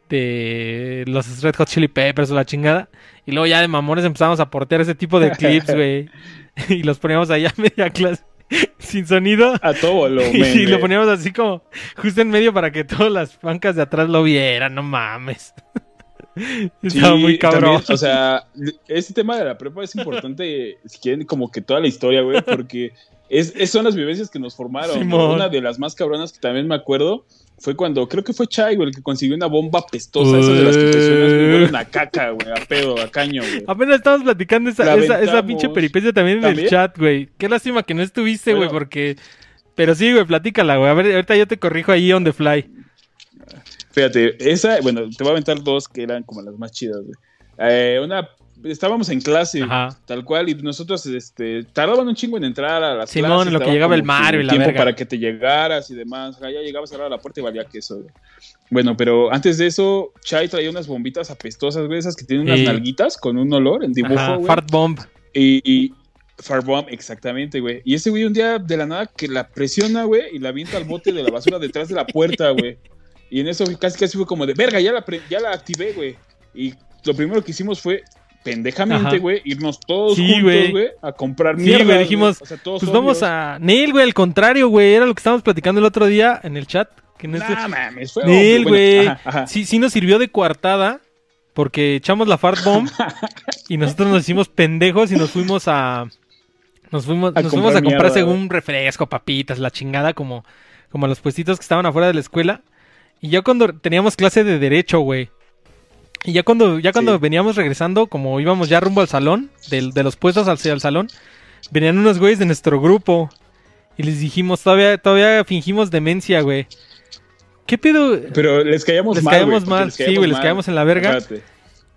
de los Red Hot Chili Peppers o la chingada. Y luego ya de mamones empezamos a portear ese tipo de clips, güey. y los poníamos allá a media clase. sin sonido. A todo lo Y lo poníamos así como justo en medio para que todas las bancas de atrás lo vieran, no mames. Estaba muy cabrón. o sea, este tema de la prepa es importante, si quieren, como que toda la historia, güey, porque es, son las vivencias que nos formaron. Una de las más cabronas que también me acuerdo fue cuando, creo que fue Chai, güey, el que consiguió una bomba pestosa, esa de las que presionas, una caca, güey, a pedo, a caño, güey. Apenas estábamos platicando esa, esa, esa, pinche peripecia también, en el chat, güey. Qué lástima que no estuviste, güey, porque... Pero sí, güey, platícala, güey. A ver, ahorita yo te corrijo ahí on the fly. Fíjate, esa, bueno, te voy a aventar dos que eran como las más chidas, güey. Eh, una estábamos en clase, tal cual, y nosotros este, tardaban un chingo en entrar a las Simón, clases. Simón, lo que llegaba el mar y la tiempo para que te llegaras y demás. ya llegabas a la puerta y valía que eso, Bueno, pero antes de eso, Chai traía unas bombitas apestosas, güey, esas que tienen unas nalguitas con un olor en dibujo, güey. Fart bomb. Y, y Fart bomb, exactamente, güey. Y ese güey un día de la nada que la presiona, güey, y la avienta al bote de la basura detrás de la puerta, güey. Y en eso casi casi fue como de, verga, ya la, ya la activé, güey. Y lo primero que hicimos fue pendejamente, güey, irnos todos Sí, juntos, güey. a comprar Sí, mierda. güey, dijimos, O sea, todos Pues vamos a. Neil, güey, al contrario, güey. Era lo que estábamos platicando el otro día en el chat. Que no mames, fue Neil, güey. Sí, sí nos sirvió de coartada. Porque echamos la fart bomb. y nosotros nos hicimos pendejos y nos fuimos a. Nos fuimos, A nos fuimos a comprar mierda, según refresco, papitas, la chingada, como, como a los puestitos que estaban afuera de la escuela. Y ya cuando teníamos clase de derecho, güey. Y ya cuando, ya cuando Sí. veníamos regresando, como íbamos ya rumbo al salón, del- de, los puestos hacia el salón, venían unos güeyes de nuestro grupo. Y les dijimos, todavía, todavía fingimos demencia, güey. ¿Qué pedo? Pero les caíamos Les mal, caíamos güey, mal, sí, güey, les caíamos en la verga. Espérate.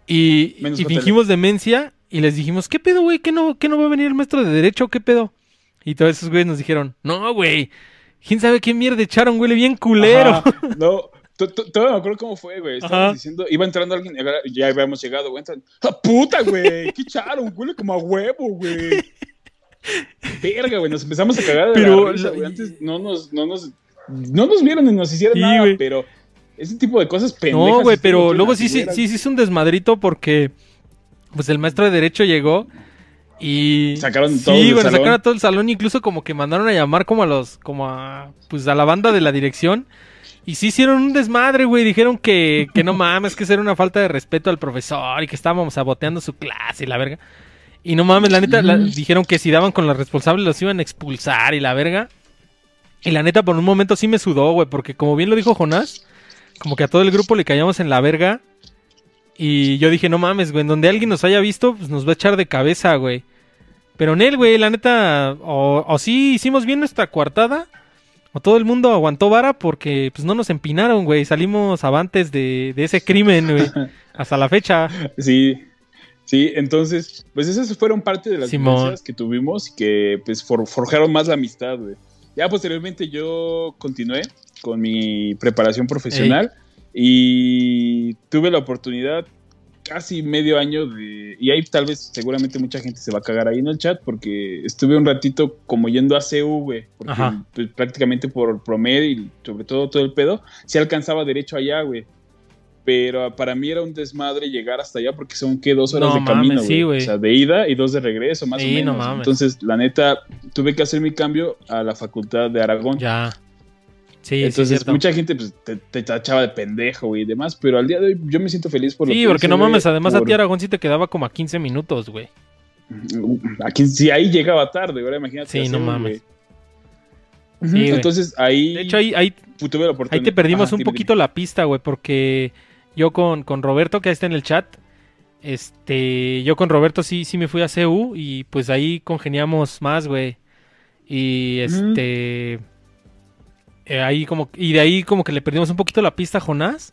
Y, y fingimos demencia y les dijimos, ¿qué pedo, güey? ¿Qué no, ¿Qué no va a venir el maestro de derecho? ¿Qué pedo? Y todos esos güeyes nos dijeron, no, güey. ¿Quién sabe qué mierda echaron? Huele bien culero. Ajá, No, to- to- todavía me acuerdo cómo fue, güey. Ajá. diciendo, iba entrando alguien, ya habíamos llegado, güey. entran, ¡Ah, puta, güey! ¿Qué echaron? Huele como a huevo, güey. Verga, güey, nos empezamos a cagar de Pero la risa, lo- güey. Antes no nos, no nos, no nos vieron ni nos hicieron Sí, nada, güey. pero ese tipo de cosas pendejas. No, güey, pero luego sí, sí, sí, sí es un desmadrito porque pues el maestro de derecho llegó y Sacaron sí, todos del bueno, salón. sacaron a todo el salón, incluso como que mandaron a llamar como a los, como a, pues a la banda de la dirección. Y sí hicieron un desmadre, güey. Dijeron que, que no mames, que eso era una falta de respeto al profesor y que estábamos saboteando su clase y la verga. Y no mames, la neta, la- dijeron que si daban con los responsables los iban a expulsar y la verga. Y la neta, por un momento sí me sudó, güey, porque como bien lo dijo Jonás, como que a todo el grupo le caíamos en la verga. Y yo dije, no mames, güey, en donde alguien nos haya visto, pues nos va a echar de cabeza, güey. Pero en él, güey, la neta, o, o sí hicimos bien nuestra coartada, o todo el mundo aguantó vara porque pues no nos empinaron, güey. Salimos avantes de, de ese crimen, güey. Hasta la fecha. Sí, sí, entonces, pues esas fueron parte de las vivencias que tuvimos y que pues for- forjaron más la amistad, güey. Ya posteriormente yo continué con mi preparación profesional y tuve la oportunidad casi medio año de... Y ahí tal vez seguramente mucha gente se va a cagar ahí en el chat porque estuve un ratito como yendo a güey. Porque Ajá. pues, prácticamente por promedio y sobre todo todo el pedo, se alcanzaba derecho allá, güey. Pero para mí era un desmadre llegar hasta allá porque son que dos horas No de camino, mames, sí, güey. güey. o sea, de ida y dos de regreso, más Sí, o no menos. mames. Entonces, la neta, tuve que hacer mi cambio a la facultad de Aragón. Ya. Sí, sí, Entonces, mucha gente pues, te, te tachaba de pendejo güey, y demás, pero al día de hoy yo me siento feliz por lo Sí, que porque hice, no güey, mames, además a ti Aragón sí te quedaba como a 15 minutos, güey. Aquí, si ahí llegaba tarde, ahora imagínate. Sí, no mames. güey. Sí. Entonces ahí, De hecho, ahí, ahí, tuve la oportunidad. ahí te perdimos Ajá, un dime, poquito la pista, güey, porque yo con, con Roberto, que ahí está en el chat, este, yo con Roberto sí, sí me fui a CU y pues ahí congeniamos más, güey. Y este, eh, ahí como, y de ahí como que le perdimos un poquito la pista a Jonás,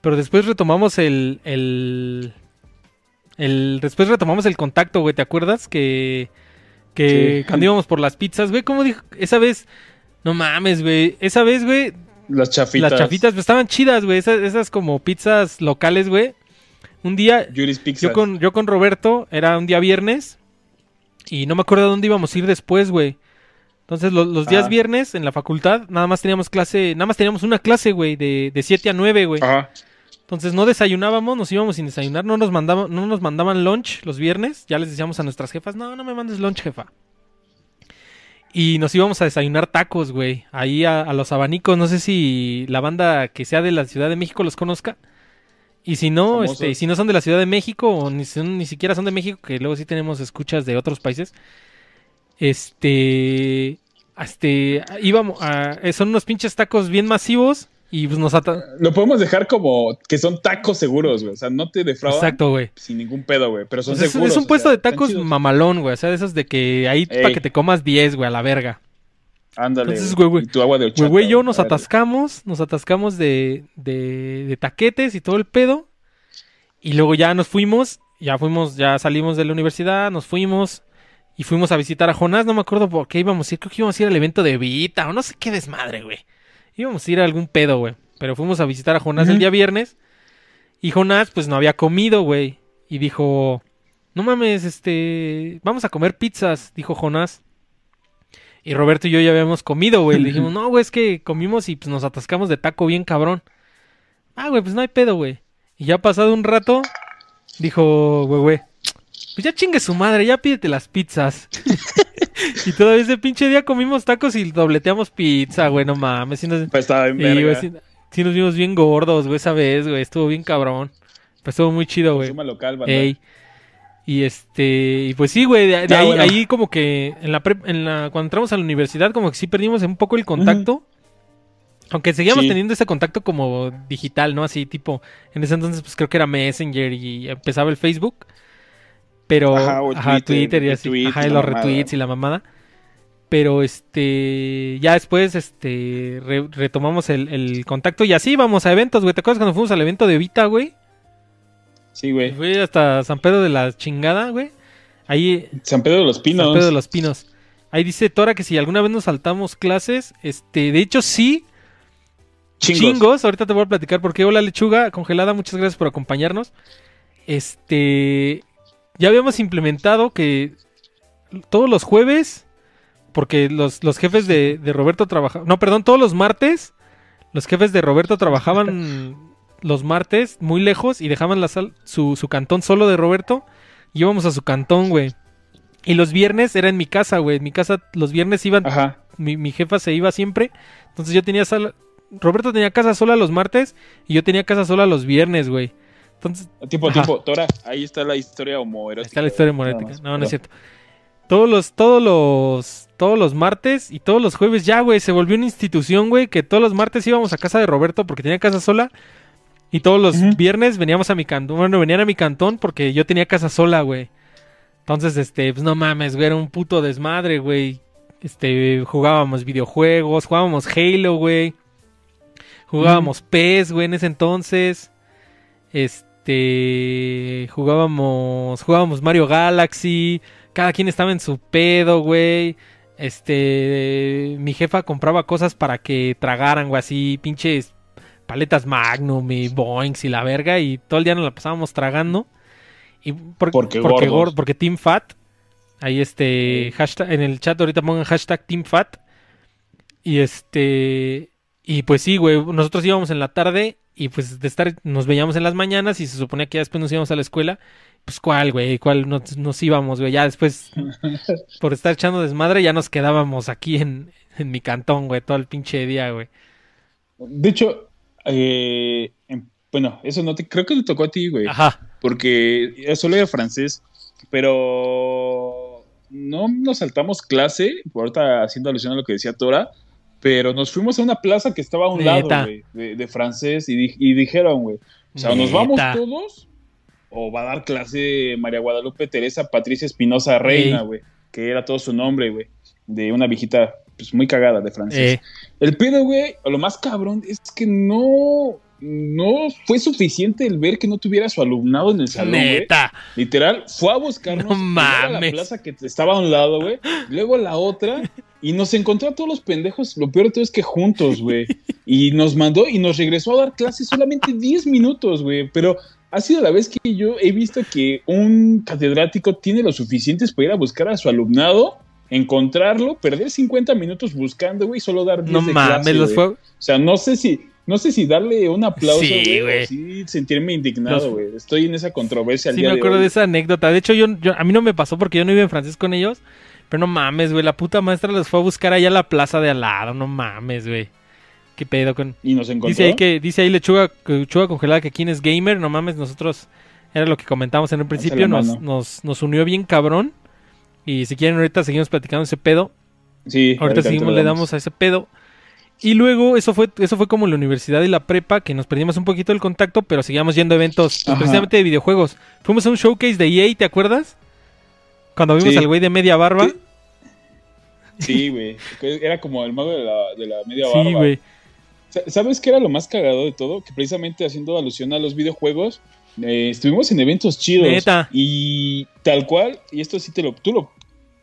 pero después retomamos el, el, el, después retomamos el contacto, güey, ¿te acuerdas? Que, que Sí. cuando íbamos por las pizzas, güey, ¿cómo dijo? Esa vez, no mames, güey, esa vez, güey, Las chafitas. las chafitas pues, estaban chidas, güey. Esas, esas como pizzas locales, güey. Un día, yo con, yo con Roberto, era un día viernes. Y no me acuerdo a dónde íbamos a ir después, güey. Entonces, lo- los días Ah. viernes en la facultad, nada más teníamos clase, nada más teníamos una clase, güey, de, de 7 a 9, güey. Ajá. Entonces no desayunábamos, nos íbamos sin desayunar, no nos mandaban, no nos mandaban lunch los viernes, ya les decíamos a nuestras jefas, no, no me mandes lunch, jefa. Y nos íbamos a desayunar tacos, güey, ahí a, a los abanicos, no sé si la banda que sea de la Ciudad de México los conozca. Y si no, Famosos. este, si no son de la Ciudad de México, o ni, son- ni siquiera son de México, que luego sí tenemos escuchas de otros países, este, este, íbamos a, eh, son unos pinches tacos bien masivos, y pues nos ata- Lo podemos dejar como que son tacos seguros, güey. O sea, no te defraudan Exacto, güey. sin ningún pedo, güey. Pero son Pues es, seguros. es un o puesto sea, de tacos mamalón, güey. O sea, de esos de que ahí para que te comas 10, güey, a la verga. Ándale. Entonces, güey, güey. Y tu agua de Güey, horchata. güey, yo nos atascamos, nos atascamos de, de, de taquetes y todo el pedo. Y luego ya nos fuimos, ya fuimos, ya salimos de la universidad, nos fuimos y fuimos a visitar a Jonás. No me acuerdo por qué íbamos a ir, creo que íbamos a ir al evento de Vita o no sé qué desmadre, güey. Íbamos a ir a algún pedo, güey. Pero fuimos a visitar a Jonás el día viernes. Y Jonás, pues no había comido, güey. Y dijo, no mames, este, vamos a comer pizzas, dijo Jonás. Y Roberto y yo ya habíamos comido, güey. Le dijimos, no, güey, es que comimos y pues nos atascamos de taco bien cabrón. Ah, güey, pues no hay pedo, güey. Y ya pasado un rato, dijo, güey, güey, pues ya chingue su madre, ya pídete las pizzas. y todavía ese pinche día comimos tacos y dobleteamos pizza, güey, no mames. Sí nos, Pues estaba bien y, güey, sí- sí nos vimos bien gordos, güey, esa vez, güey, estuvo bien cabrón. Pues estuvo muy chido, güey. Consuma local. Ey. Y este, y pues sí, güey, de, de Ah, ahí, bueno. ahí como que en la, prep- en la cuando entramos a la universidad como que sí perdimos un poco el contacto. Aunque seguíamos Sí. teniendo ese contacto como digital, ¿no? Así tipo, en ese entonces pues creo que era Messenger y empezaba el Facebook. Pero, Ajá, o ajá, Twitter, Twitter, y así, tweet ajá, y los mamada. retweets y la mamada. Pero este, ya después, este, re- retomamos el, el contacto y así íbamos a eventos, güey. ¿Te acuerdas cuando fuimos al evento de Vita, güey? Sí, güey. Fui hasta San Pedro de la chingada, güey. Ahí, San Pedro de los Pinos. San Pedro de los Pinos. Ahí dice Tora que si alguna vez nos saltamos clases, este, de hecho sí, Chingos. chingos. Ahorita te voy a platicar por qué. Hola lechuga congelada, muchas gracias por acompañarnos. Este, ya habíamos implementado que todos los jueves, porque los, los jefes de, de Roberto trabajaban, no, perdón, todos los martes, los jefes de Roberto trabajaban los martes muy lejos y dejaban la sal- su, su cantón solo de Roberto. Y íbamos a su cantón, güey. Y los viernes era en mi casa, güey. En mi casa los viernes iban Ajá. mi, mi jefa se iba siempre. Entonces yo tenía sala. Roberto tenía casa sola los martes y yo tenía casa sola los viernes, güey. Entonces, Tiempo, Ajá. tiempo. Tora, ahí está la historia homoerótica. está la historia más, No, no es cierto. Todos los, todos los, todos los martes y todos los jueves ya, güey, se volvió una institución, güey, que todos los martes íbamos a casa de Roberto porque tenía casa sola. Y todos los viernes veníamos a mi cantón. Bueno, venían a mi cantón porque yo tenía casa sola, güey. Entonces, este, pues no mames, güey, era un puto desmadre, güey. Este, jugábamos videojuegos, jugábamos Halo, güey. Jugábamos PES, güey, en ese entonces. Este, jugábamos, jugábamos Mario Galaxy. Cada quien estaba en su pedo, güey. Este, mi jefa compraba cosas para que tragaran, güey, así, pinches paletas Magnum y Boings y la verga. Y todo el día nos la pasábamos tragando. Y por- Porque porque, gordos. porque Team Fat. Ahí este, hashtag, en el chat ahorita pongan hashtag Team Fat. Y este, y pues sí, güey, nosotros íbamos en la tarde y pues de estar, nos veíamos en las mañanas y se suponía que ya después nos íbamos a la escuela. Pues cuál, güey, cuál nos, nos íbamos, güey, ya después, por estar echando desmadre, ya nos quedábamos aquí en, en mi cantón, güey, todo el pinche día, güey. De hecho, eh, em- bueno, eso no te. Creo que te tocó a ti, güey. Ajá, Porque solo era francés, pero no nos saltamos clase, por ahorita haciendo alusión a lo que decía Tora, pero nos fuimos a una plaza que estaba a un Neta. lado, güey, de, de francés, y, di- y dijeron, güey, o sea, o nos vamos Neta. todos, o va a dar clase María Guadalupe Teresa Patricia Espinosa Reina, Ey. güey, que era todo su nombre, güey, de una viejita pues, muy cagada de francés. eh, El pedo, güey, o lo más cabrón es que no, no fue suficiente el ver que no tuviera su alumnado en el salón, neta. Literal, fue a buscarnos No a la plaza que estaba a un lado, güey, luego a la otra, y nos encontró a todos los pendejos, lo peor de todo es que juntos, güey, y nos mandó y nos regresó a dar clases solamente 10 minutos, güey, pero ha sido la vez que yo he visto que un catedrático tiene lo suficientes para ir a buscar a su alumnado, encontrarlo, perder 50 minutos buscando, güey, y solo dar 10 No de mames, clase, los fue... O sea, no sé si, no sé si darle un aplauso, Sí, güey, güey. o sí sentirme indignado, güey. Estoy en esa controversia al Sí, día me de acuerdo hoy. de esa anécdota. De hecho, yo, yo- a mí no me pasó porque yo no iba en francés con ellos. Pero no mames, güey. La puta maestra los fue a buscar allá a la plaza de al lado. No mames, güey. ¿Qué pedo con...? Y nos encontró. Dice ahí que dice ahí lechuga, lechuga congelada que quién es gamer. No mames, nosotros... Era lo que comentábamos en el principio. nos, nos unió bien cabrón. Y si quieren ahorita seguimos platicando ese pedo. Sí, Ahorita seguimos, le damos a ese pedo. Y luego, eso fue, eso fue como la universidad y la prepa, que nos perdimos un poquito el contacto, pero seguíamos yendo a eventos, Ajá. precisamente de videojuegos. Fuimos a un showcase de EA, ¿te acuerdas? Cuando vimos Sí. al güey de media barba. Sí. Sí, güey. Era como el mago de la, de la media Sí, barba. güey. Sa- ¿Sabes qué era lo más cagado de todo? Que precisamente haciendo alusión a los videojuegos, eh, estuvimos en eventos chidos. Neta. Y tal cual, y esto sí te lo, tú lo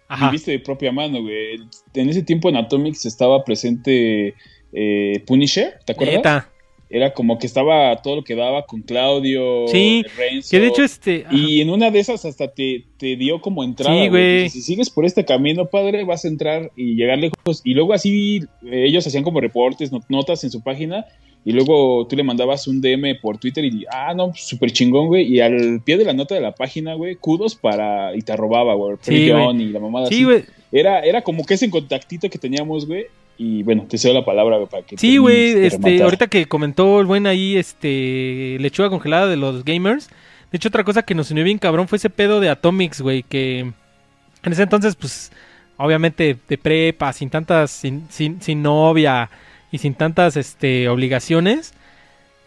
Ajá. viviste de propia mano, güey. En ese tiempo en Atomics estaba presente eh, Punisher, ¿te acuerdas? Neta. Era como que estaba todo lo que daba con Claudio, Sí, Renzo. Que de hecho, este. ajá. Y en una de esas hasta te, te dio como entrada. Sí, güey. Si sigues por este camino, padre, vas a entrar y llegar lejos. Y luego así eh, ellos hacían como reportes, not- notas en su página. Y luego tú le mandabas un DM por Twitter y, ah, no, súper chingón, güey, y al pie de la nota de la página, güey, kudos para, y te robaba, güey, Sí, güey. y la mamada Sí, así. güey. Era, era como que ese contactito que teníamos, güey, y bueno, te cedo la palabra, güey, para que Sí, güey, este, rematar. ahorita que comentó el buen ahí, este, lechuga congelada de los gamers. De hecho, otra cosa que nos unió bien cabrón fue ese pedo de Atomics, güey, que en ese entonces, pues, obviamente de prepa, sin tantas, sin, sin, sin novia y sin tantas, este, obligaciones,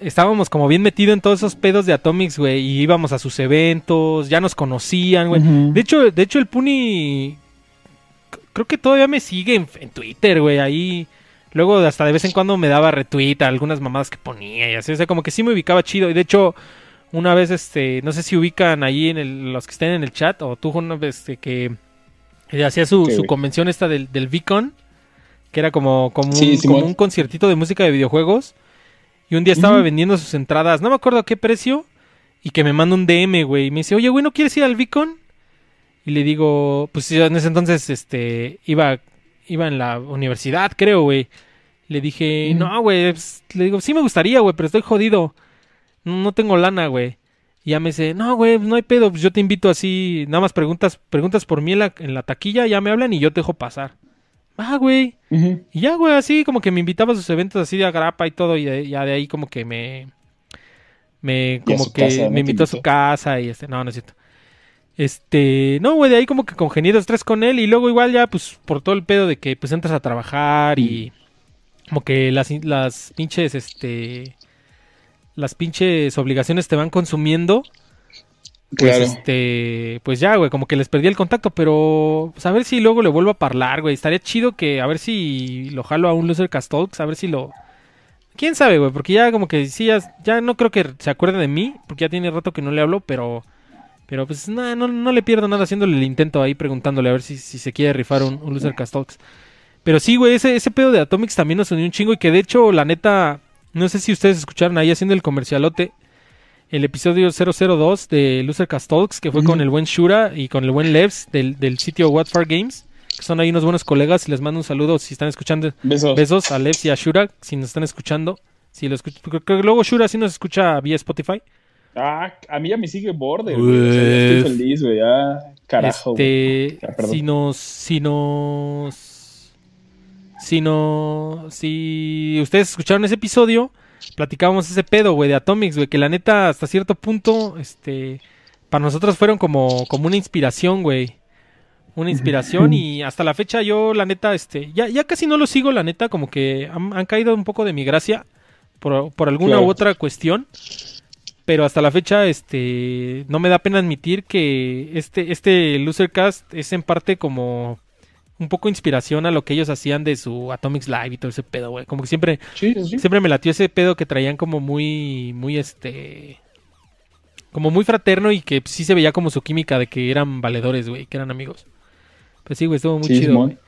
estábamos como bien metidos en todos esos pedos de Atomics, güey, y íbamos a sus eventos, ya nos conocían, güey. De hecho, de hecho el Puni creo que todavía me sigue en, en Twitter, güey, ahí luego hasta de vez en cuando me daba retweet a algunas mamadas que ponía y así, o sea, como que sí me ubicaba chido y de hecho una vez este, no sé si ubican ahí en el- los que estén en el chat o tú una vez este, que eh, hacía su, ¿Qué, su convención esta del del Vicon, que era como como, Sí, un, como un conciertito de música de videojuegos y un día estaba vendiendo sus entradas, no me acuerdo a qué precio y que me manda un DM, güey, y me dice, "Oye, güey, ¿no quieres ir al Vicon?" Y le digo, pues yo en ese entonces este iba iba en la universidad, creo, güey. Le dije. "No, güey." pues, le digo, "Sí me gustaría, güey, pero estoy jodido. No, no tengo lana, güey." Y ya me dice, "No, güey, pues, no hay pedo, pues yo te invito así, nada más preguntas preguntas por mí en la, en la taquilla, ya me hablan y yo te dejo pasar." Ah, güey. Y ya, güey, así como que me invitaba a sus eventos así de agrapa y todo, y de- ya de ahí como que me. Me, como que me invitó a su casa y este. No, no es cierto. Este. No, güey, de ahí como que congenié dos, tres con él, y luego igual ya, pues, por todo el pedo de que pues entras a trabajar y. Como que las, las pinches, este. Las pinches obligaciones te van consumiendo. Pues Claro. este, pues ya, güey, como que les perdí el contacto, pero pues a ver si luego le vuelvo a hablar, güey. Estaría chido que a ver si lo jalo a un Loser Cast Talks, a ver si lo quién sabe, güey, porque ya como que sí ya, ya no creo que se acuerde de mí, porque ya tiene rato que no le hablo, pero pero pues nada, no, no le pierdo nada haciéndole el intento ahí preguntándole a ver si, si se quiere rifar un, un Loser Cast Talks. Pero sí, güey, ese, ese pedo de Atomics también nos unió un chingo y que de hecho, la neta, no sé si ustedes escucharon ahí haciendo el comercialote el episodio 002 de Loser Cast Talks, que fue con el buen Shura y con el buen Levs del, del sitio What for Games, que son ahí unos buenos colegas y les mando un saludo si están escuchando. Besos. Besos a Levs y a Shura, si nos están escuchando. Si lo escuch- creo que luego Shura sí nos escucha vía Spotify. Ah, a mí ya me sigue Border. O sea, estoy feliz, güey. Ah, carajo, güey. este, si nos, si nos, si no, si ustedes escucharon ese episodio, platicábamos ese pedo, güey, de Atomics, güey, que la neta hasta cierto punto, este, para nosotros fueron como, como una inspiración, güey. Una inspiración y hasta la fecha yo, la neta, este, ya, ya casi no lo sigo, la neta, como que han, han caído un poco de mi gracia por, por alguna Claro. u otra cuestión. Pero hasta la fecha, este, no me da pena admitir que este, este Losercast es en parte como un poco inspiración a lo que ellos hacían de su Atomics Live y todo ese pedo, güey. Como que siempre, Sí, sí, sí. siempre me latió ese pedo que traían como muy, muy este, como muy fraterno y que sí se veía como su química de que eran valedores, güey, que eran amigos. Pues sí, güey, estuvo muy Sí, chido. Güey.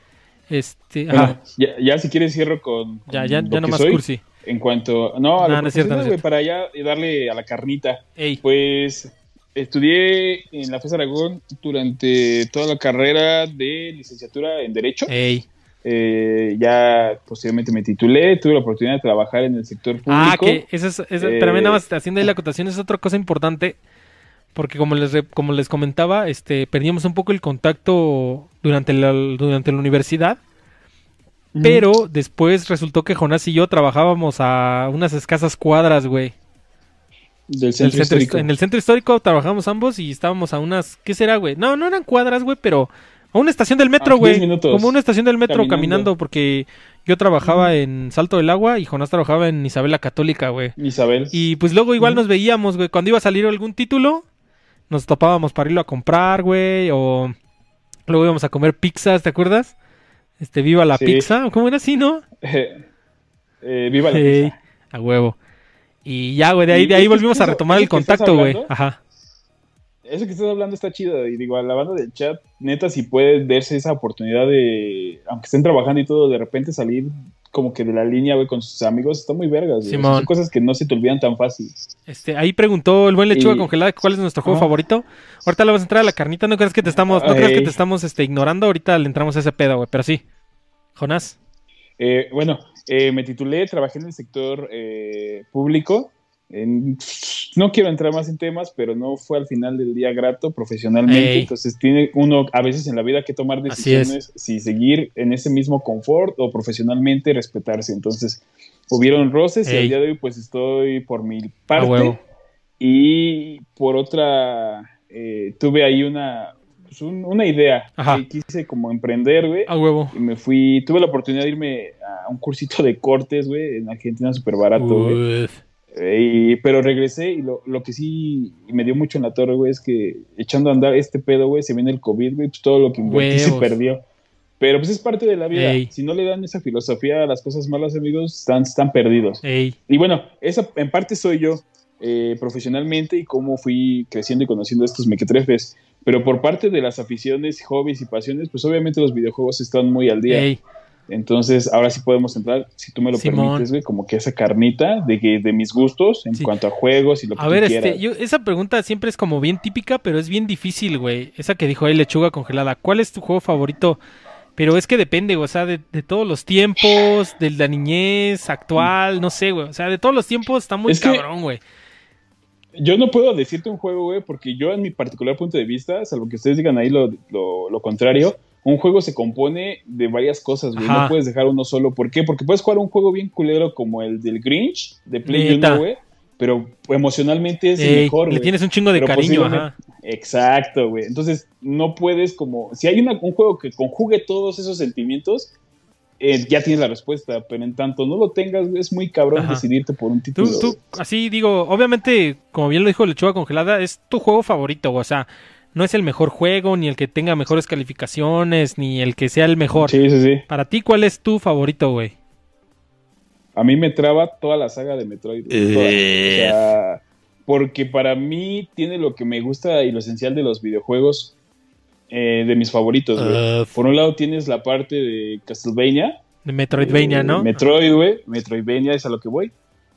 Este, Bueno, ajá, ya, ya si quieres cierro con, con ya, ya, lo ya que nomás soy. cursi. En cuanto... No, a No, lo no es cierto, no profesional, es güey, cierto. para ya darle a la carnita. Ey, Pues estudié en la FES Aragón durante toda la carrera de licenciatura en Derecho. ey. Eh, ya posteriormente me titulé, tuve la oportunidad de trabajar en el sector público. Ah, que eso es, eso- Eh, pero nada más haciendo ahí la acotación es otra cosa importante porque como les como les comentaba, este perdimos un poco el contacto durante la durante la universidad, pero después resultó que Jonás y yo trabajábamos a unas escasas cuadras, güey. Del centro, centro histórico. En el centro histórico trabajamos ambos y estábamos a unas, ¿qué será, güey? No, no eran cuadras, güey, pero a una estación del metro, güey. 10 minutos. Como una estación del metro caminando, Caminando. porque yo trabajaba en Salto del Agua y Jonás trabajaba en Isabel la Católica, güey. Isabel. Y pues luego igual nos veíamos, güey. Cuando iba a salir algún título, nos topábamos para irlo a comprar, güey. O luego íbamos a comer pizzas, ¿te acuerdas? Este, viva la Sí. pizza. ¿Cómo era así, no? Eh, viva la pizza. a huevo. Y ya, güey, de ahí, de ahí volvimos a retomar el contacto, güey. Ajá. Eso que estás hablando está chido. Y digo, a la banda del chat, neta, si puede verse esa oportunidad de, aunque estén trabajando y todo, de repente salir como que de la línea, güey, con sus amigos, está muy vergas. son cosas que no se te olvidan tan fácil. Este, ahí preguntó el buen lechuga Y- congelada cuál es nuestro juego Ajá. favorito. Ahorita le vamos a entrar a la carnita, no creas que te estamos, no Ey. creas que te estamos este, ignorando, ahorita le entramos a ese pedo, güey, pero sí. Jonás. Eh, bueno, eh, me titulé, trabajé en el sector eh, público. En- no quiero entrar más en temas, pero no fue al final del día grato profesionalmente. Ey. Entonces tiene uno a veces en la vida que tomar decisiones si seguir en ese mismo confort o profesionalmente respetarse. Entonces hubieron roces y Ey. al día de hoy pues estoy por mi A parte. Y por otra, eh, tuve ahí una, pues, un- una idea. Ajá. que quise como emprender, güey. A huevo. Y me fui, tuve la oportunidad de irme a un cursito de cortes, güey, en Argentina súper barato, güey. Eh, y- pero regresé y lo, lo que sí me dio mucho en la torre, güey, es que echando a andar este pedo, güey, se viene el COVID, güey, pues todo lo que invertí se perdió. Pero pues es parte de la vida. Ey. Si no le dan esa filosofía a las cosas malas, amigos, están, están perdidos. Ey. Y bueno, esa en parte soy yo eh, profesionalmente y cómo fui creciendo y conociendo estos mequetrefes. Pero por parte de las aficiones, hobbies y pasiones, pues obviamente los videojuegos están muy al día. Ey. Entonces, ahora sí podemos entrar, si tú me lo Simón. permites, güey, como que esa carnita de, que- de mis gustos en Sí. cuanto a juegos y lo que A tú ver, quieras. este, yo, esa pregunta siempre es como bien típica, pero es bien difícil, güey. Esa que dijo ahí, lechuga congelada. ¿Cuál es tu juego favorito? Pero es que depende, güey, o sea, de, de todos los tiempos, de la niñez actual, no sé, güey. O sea, de todos los tiempos está muy Es que- cabrón, güey. Yo no puedo decirte un juego, güey, porque yo en mi particular punto de vista, salvo que ustedes digan ahí lo, lo- lo contrario, un juego se compone de varias cosas, güey. No puedes dejar uno solo. ¿Por qué? Porque puedes jugar un juego bien culero como el del Grinch, de Play Neta. 1, güey, pero emocionalmente es Ey, mejor, le tienes un chingo de Pero cariño, ajá. Exacto, güey. Entonces, no puedes como... Si hay una- un juego que conjugue todos esos sentimientos, eh, ya tienes la respuesta, pero en tanto no lo tengas, es muy cabrón Ajá. decidirte por un título. tú, así digo, obviamente, como bien lo dijo Lechuga Congelada, es tu juego favorito. O sea, no es el mejor juego, ni el que tenga mejores calificaciones, ni el que sea el mejor. Sí, sí, sí. Para ti, ¿cuál es tu favorito, güey? A mí me traba toda la saga de Metroid. O sea, porque para mí tiene lo que me gusta y lo esencial de los videojuegos eh, de mis favoritos, güey. Uh, Por un lado tienes la parte de Castlevania. de Metroidvania, eh, ¿no? Metroid, güey. Metroidvania es a lo que voy.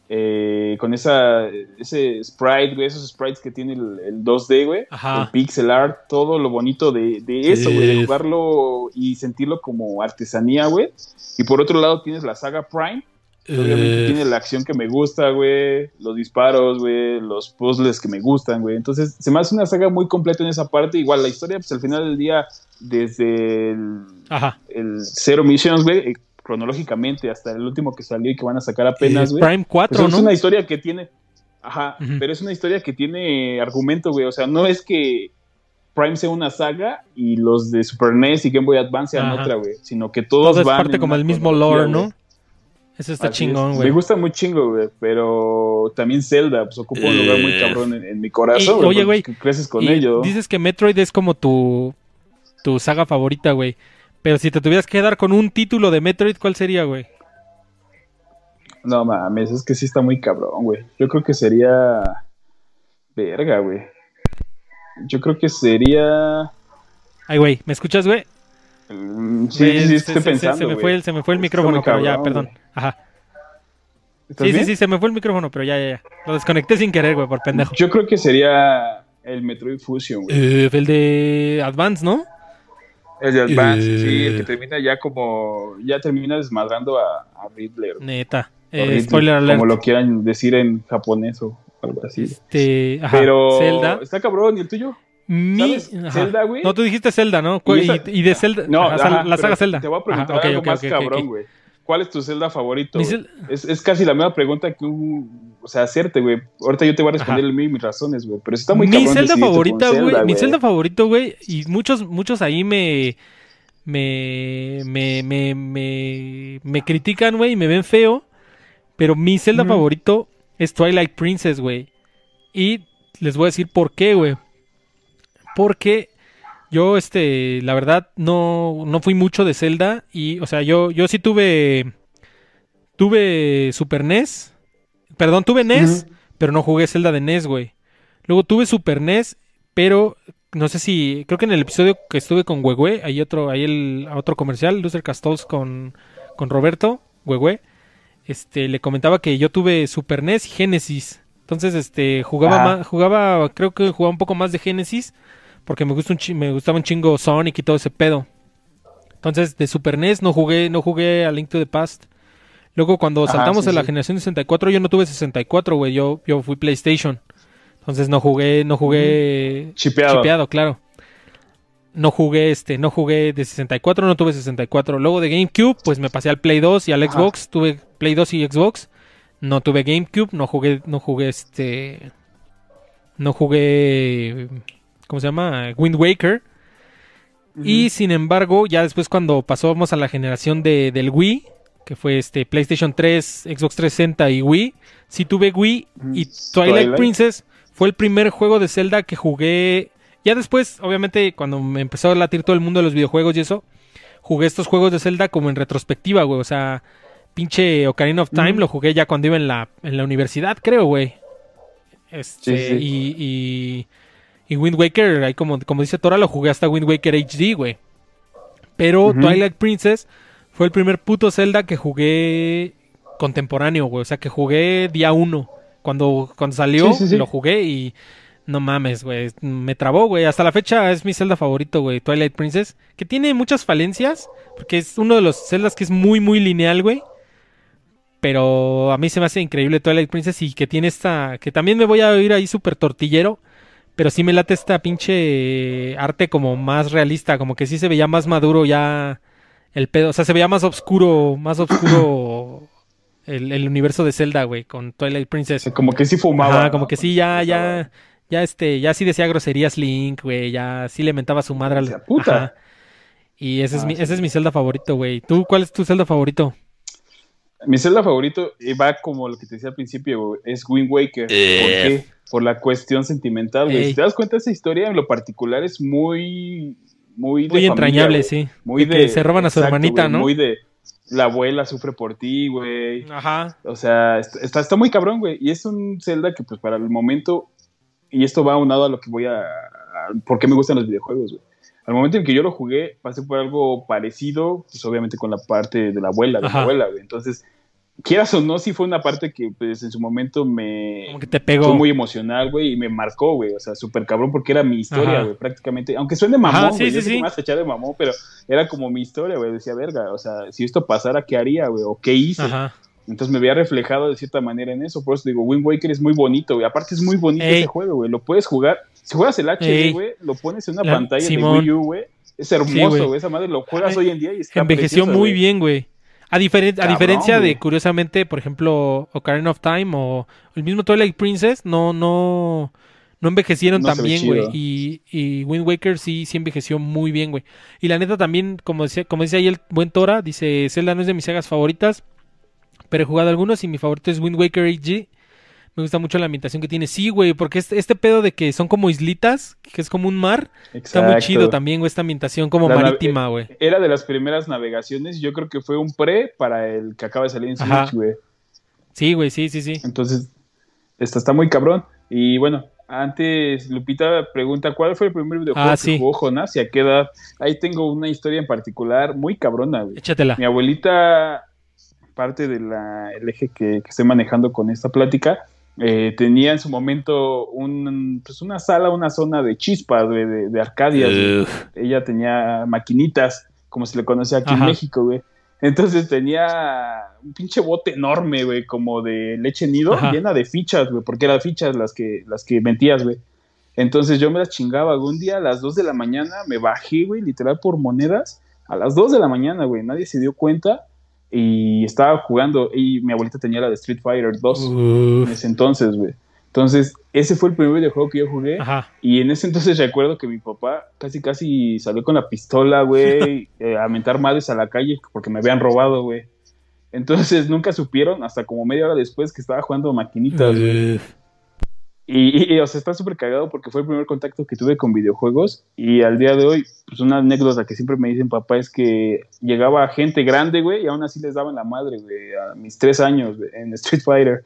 Eh, con esa, ese sprite, güey, esos sprites que tiene el, el 2D, güey. Ajá. El pixel art, todo lo bonito de, de eso, güey, de jugarlo y sentirlo como artesanía, güey. Y por otro lado tienes la saga Prime, obviamente Uh, tiene la acción que me gusta, güey, los disparos, güey, los puzzles que me gustan, güey. Entonces, se me hace una saga muy completa en esa parte. Igual, la historia, pues al final del día, desde el, Ajá. el Zero Missions, güey, eh, cronológicamente hasta el último que salió y que van a sacar apenas, Eh, güey. Prime 4, Pues es ¿no? una historia que tiene. Ajá, pero es una historia que tiene argumento, güey. O sea, no es que Prime sea una saga y los de Super NES y Game Boy Advance sean Ajá. otra, güey. Sino que todos Todo es van parte como el mismo lore. ¿no? Eso está Así es. chingón, Me güey. gusta muy chingo, güey. Pero también Zelda, pues ocupa un lugar muy Eh. cabrón en, en mi corazón, Y, oye, güey, creces con Y ello. Dices que Metroid es como tu, tu saga favorita, güey. Pero si te tuvieras que quedar con un título de Metroid, ¿cuál sería, güey? No mames, es que sí está muy cabrón, güey. Yo creo que sería. Verga, güey. Yo creo que sería. Ay, güey, ¿me escuchas, güey? Mm, Sí, sí, estoy se- pensando. Se me fue el, se me fue el micrófono, pero ya, perdón. Ajá. ¿Estás Sí, sí, sí, se me fue el micrófono, pero ya, ya, ya. Lo desconecté sin querer, güey, por pendejo. Yo creo que sería el Metroid Fusion, güey. Eh, el de Advance, ¿no? El de Advance, Eh. sí, el que termina ya como. Ya termina desmadrando a, a Riddler. Neta. Eh, spoiler alert. Como lo quieran decir en japonés o algo así. Este, ajá, Pero Zelda. está cabrón, ¿y el tuyo? Mi. Zelda, güey. No, tú dijiste Zelda, ¿no? Y Y, esa- y de Zelda. No, ajá, ajá, la saga Zelda. Te voy a preguntar Ajá, algo más cabrón, güey. ¿Cuál es tu Zelda favorito? Es, es casi la misma pregunta que un. O sea, hacerte, güey. Ahorita yo te voy a responder el mío y mis razones, güey. Pero está muy mi cabrón. Zelda favorita, Zelda, güey. Mi Zelda favorito, güey. Y muchos, muchos ahí me. Me. Me. Me. Me, me critican, güey. Y me ven feo. Pero mi Zelda favorito es Twilight Princess, güey. Y les voy a decir por qué, güey. Porque yo, este, la verdad, no, no fui mucho de Zelda. Y, o sea, yo, yo sí tuve. Tuve Super NES. Perdón, tuve NES, pero no jugué Zelda de NES, güey. Luego tuve Super NES, pero no sé si. Creo que en el episodio que estuve con Huehue, hay otro, hay el otro comercial, Lucer Castols con, con Roberto, Huehue. Este, le comentaba que yo tuve Super NES y Genesis. Entonces, este, jugaba Ajá. más, jugaba, creo que jugaba un poco más de Genesis, porque me gusta un me gustaba un chingo Sonic y todo ese pedo. Entonces, de Super NES no jugué, no jugué a Link to the Past. Luego cuando Ajá, saltamos sí, a la sí. generación de 64, yo no tuve 64, güey, yo, yo fui PlayStation. Entonces no jugué, no jugué Chipeado. chipeado, claro. No jugué este, no jugué de 64, no tuve 64. Luego de GameCube, pues me pasé al Play 2 y al Ajá. Xbox, tuve Play 2 y Xbox. No tuve GameCube, no jugué, no jugué este no jugué ¿cómo se llama? Wind Waker. Y sin embargo, ya después cuando pasamos a la generación de, del Wii, que fue este PlayStation 3, Xbox 360 y Wii, sí tuve Wii y Mm, Twilight, Twilight. Princess fue el primer juego de Zelda que jugué. Ya después, obviamente, cuando me empezó a latir todo el mundo de los videojuegos y eso, jugué estos juegos de Zelda como en retrospectiva, güey. O sea, pinche Ocarina of Time lo jugué ya cuando iba en la, en la universidad, creo, güey. Este, Sí, sí. Y, y, y Wind Waker, ahí como, como dice Tora, lo jugué hasta Wind Waker HD, güey. Pero. Twilight Princess fue el primer puto Zelda que jugué contemporáneo, güey. O sea, que jugué día uno. Cuando, cuando salió, Sí, sí, sí. lo jugué y no mames, güey. Me trabó, güey. Hasta la fecha es mi Zelda favorito, güey. Twilight Princess. Que tiene muchas falencias. Porque es uno de los Zeldas que es muy, muy lineal, güey. Pero a mí se me hace increíble Twilight Princess y que tiene esta... Que también me voy a oír ahí súper tortillero. Pero sí me late esta pinche arte como más realista. Como que sí se veía más maduro ya el pedo. O sea, se veía más oscuro, más oscuro el, el universo de Zelda, güey, con Twilight Princess. sea, como que sí fumaba. Ajá, como que sí, ya, ya, ya este, ya sí decía groserías Link, güey, ya sí le mentaba a su madre al... "Puta". Ajá. Y ese es Ah, mi, sí. ese es mi Zelda favorito, güey. ¿Tú cuál es tu Zelda favorito? Mi Zelda favorito va como lo que te decía al principio, es Wind Waker. ¿Por qué? Por la cuestión sentimental, güey. Si te das cuenta, esa historia en lo particular es muy. Muy, de Muy entrañable, sí. Muy De de. que se roban a su exacto, hermanita, güey, ¿no? Muy de. La abuela sufre por ti, güey. Ajá. O sea, est- está, está muy cabrón, güey. Y es un Zelda que, pues, para el momento. Y esto va aunado a lo que voy a. a ¿Por qué me gustan los videojuegos, güey? Al momento en que yo lo jugué, pasé por algo parecido, pues obviamente con la parte de la abuela, de Ajá. la abuela, güey. Entonces, quieras o no, sí fue una parte que, pues, en su momento me. Como que te pegó. Fue muy emocional, güey, y me marcó, güey. O sea, súper cabrón porque era mi historia, güey, prácticamente. Aunque suene mamón, güey. sí, sí, sí. me vas a echar de mamón, pero era como mi historia, güey. Decía, verga, o sea, si esto pasara, ¿qué haría, güey? ¿O qué hice? Ajá. Entonces me veía reflejado de cierta manera en eso. Por eso digo, Wind Waker es muy bonito, güey. Aparte es muy bonito Ey. ese juego, güey. Lo puedes jugar. Si juegas el HD, Ey. güey, lo pones en una La- pantalla Simón. de Wii U, güey. Es hermoso, güey. Esa madre lo juegas Ay, hoy en día y está Envejeció precioso, muy bien, güey. A, diferen- a diferencia de, curiosamente, por ejemplo, Ocarina of Time o el mismo Twilight Princess, no, no, no envejecieron No tan bien, güey. Y, y Wind Waker sí, sí envejeció muy bien, güey. Y la neta también, como decía, como decía ahí el buen Tora, dice, Zelda no es de mis sagas favoritas, pero he jugado algunos y mi favorito es Wind Waker HD. Me gusta mucho la ambientación que tiene. Sí, güey, porque este, este pedo de que son como islitas, que es como un mar, está muy Exacto. chido también, güey, esta ambientación como La marítima, güey. Era de las primeras navegaciones. Yo creo que fue un pre para el que acaba de salir en. Switch, güey. Sí, güey, sí, sí, sí. Entonces, esta está muy cabrón. Y bueno, antes Lupita pregunta, ¿cuál fue el primer videojuego Ah, que sí. jugó Jonás y a qué edad? Ahí tengo una historia en particular muy cabrona, güey. Échatela. Mi abuelita, parte del eje que, que estoy manejando con esta plática, eh, tenía en su momento un, pues una sala, una zona de chispas, güey, de, de arcadias. güey. Ella tenía maquinitas, como se le conoce aquí Ajá. en México, güey. Entonces tenía un pinche bote enorme, güey, como de leche nido, Ajá. llena de fichas, güey, porque eran fichas las que, las que mentías, güey. Entonces yo me las chingaba. Algún día a las 2 de la mañana me bajé, güey, literal por monedas. A las 2 de la mañana, güey, nadie se dio cuenta. Y estaba jugando. Y mi abuelita tenía la de Street Fighter 2 en ese entonces, güey. Entonces, ese fue el primer videojuego que yo jugué. Ajá. Y en ese entonces recuerdo que mi papá casi casi salió con la pistola, güey, eh, a mentar madres a la calle porque me habían robado, güey. Entonces nunca supieron hasta como media hora después que estaba jugando maquinitas, güey. Y, y, y, o sea, está súper cagado porque fue el primer contacto que tuve con videojuegos. Y al día de hoy, pues una anécdota que siempre me dicen papá es que llegaba gente grande, güey, y aún así les daban la madre, güey, a mis tres años en Street Fighter.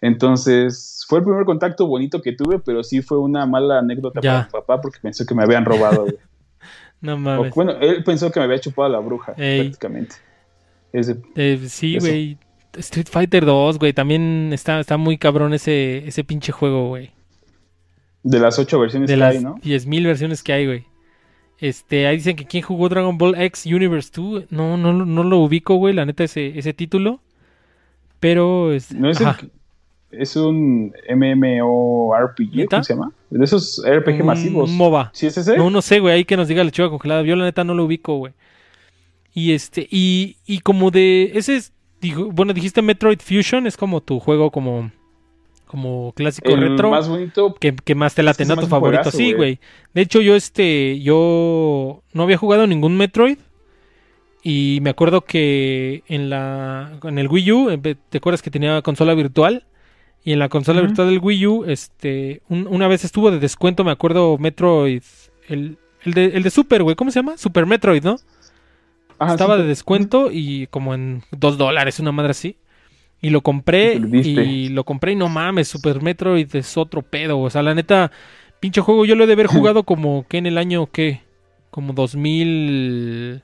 Entonces, fue el primer contacto bonito que tuve, pero sí fue una mala anécdota Ya. para mi papá porque pensó que me habían robado, güey. No O, mames. bueno, él pensó que me había chupado la bruja, Ey. prácticamente. Ese, Eh, sí, güey. Street Fighter 2, güey. También está, está muy cabrón ese, ese pinche juego, güey. de las ocho versiones De que las hay, ¿no? 10.000 versiones que hay, güey. Este, ahí dicen que quién jugó Dragon Ball X Universe 2. No, no, no lo ubico, güey, la neta, ese, ese título. Pero es, No es, el es un MMORPG. ¿cómo se llama? De esos RPG Un masivos. MOBA. ¿Sí es ese? No, no sé, güey, ahí que nos diga la chiva congelada. Yo la neta no lo ubico, güey. Y este, y, y como de, ese es, digo, bueno, dijiste Metroid Fusion, es como tu juego como, como clásico el retro. más bonito. que, que más te late, ¿no? Tu favorito. juegazo, Sí, güey. De hecho, yo este, yo no había jugado ningún Metroid. Y me acuerdo que en la en el Wii U, ¿te acuerdas que tenía consola virtual? Y en la consola virtual del Wii U, este, un- una vez estuvo de descuento, me acuerdo, Metroid, el, el de, el de Super, güey, ¿cómo se llama? Super Metroid, ¿no? Ajá, Estaba sí, de descuento y como en dos dólares, una madre así. Y lo compré Y lo compré y no mames, Super Metroid es otro pedo. O sea, la neta, pinche juego, yo lo he de haber jugado como que en el año, ¿qué? Como 2000...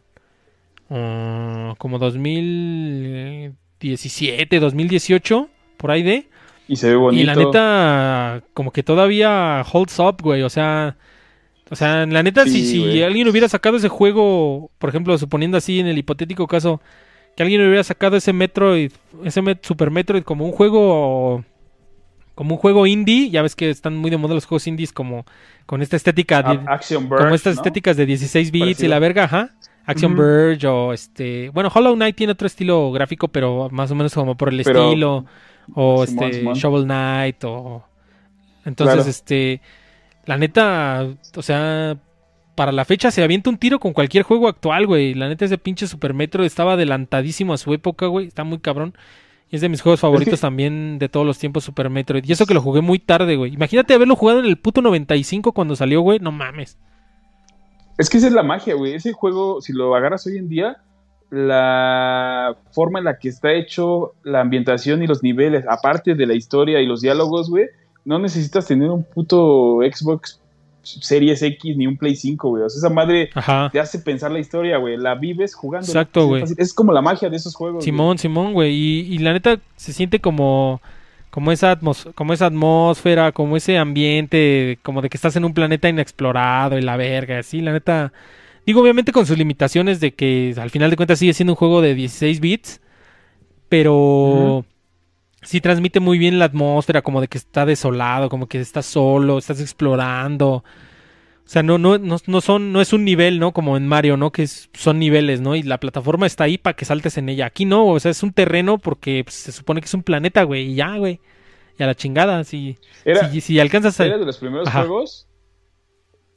ah, como 2017, 2018, por ahí de... Y se ve bonito. Y la neta, como que todavía holds up, güey. O sea, o sea, la neta, si, Sí, si alguien hubiera sacado ese juego, por ejemplo, suponiendo así en el hipotético caso, que alguien hubiera sacado ese Metroid, ese Met- Super Metroid como un juego, como un juego indie, ya ves que están muy de moda los juegos indies como con esta estética, A- de- Action Verge, como estas ¿no? estéticas de 16 bits y la verga, ajá. Action. Verge o este, bueno, Hollow Knight tiene otro estilo gráfico, pero más o menos como por el Pero- estilo o Simón, este Simón. Shovel Knight o entonces Claro. este la neta, o sea, para la fecha se avienta un tiro con cualquier juego actual, güey. La neta ese pinche Super Metro estaba adelantadísimo a su época, güey. Está muy cabrón. Y es de mis juegos favoritos también de todos los tiempos Super Metroid. Y eso que lo jugué muy tarde, güey. Imagínate haberlo jugado en el puto 95 cuando salió, güey. No mames. Es que esa es la magia, güey. Ese juego, si lo agarras hoy en día, la forma en la que está hecho la ambientación y los niveles, aparte de la historia y los diálogos, güey, no necesitas tener un puto Xbox Series X ni un Play 5, güey. O sea, esa madre Ajá. te hace pensar la historia, güey. La vives jugando. Exacto, güey. Es como la magia de esos juegos. Simón, Simón, güey. Y, y la neta se siente como, como, esa atmos- como esa atmósfera, como ese ambiente, como de que estás en un planeta inexplorado y la verga, así, la neta. Digo, obviamente con sus limitaciones de que al final de cuentas sigue siendo un juego de 16 bits, pero sí transmite muy bien la atmósfera, como de que está desolado, como que estás solo, estás explorando. O sea, no, no, no, no son, no es un nivel, ¿no? Como en Mario, ¿no? Que es- son niveles, ¿no? Y la plataforma está ahí para que saltes en ella. Aquí no, o sea, es un terreno porque pues, se supone que es un planeta, güey, y ya, güey. Y a la chingada, si, Era, si, si alcanzas a... era de los primeros Ajá. juegos.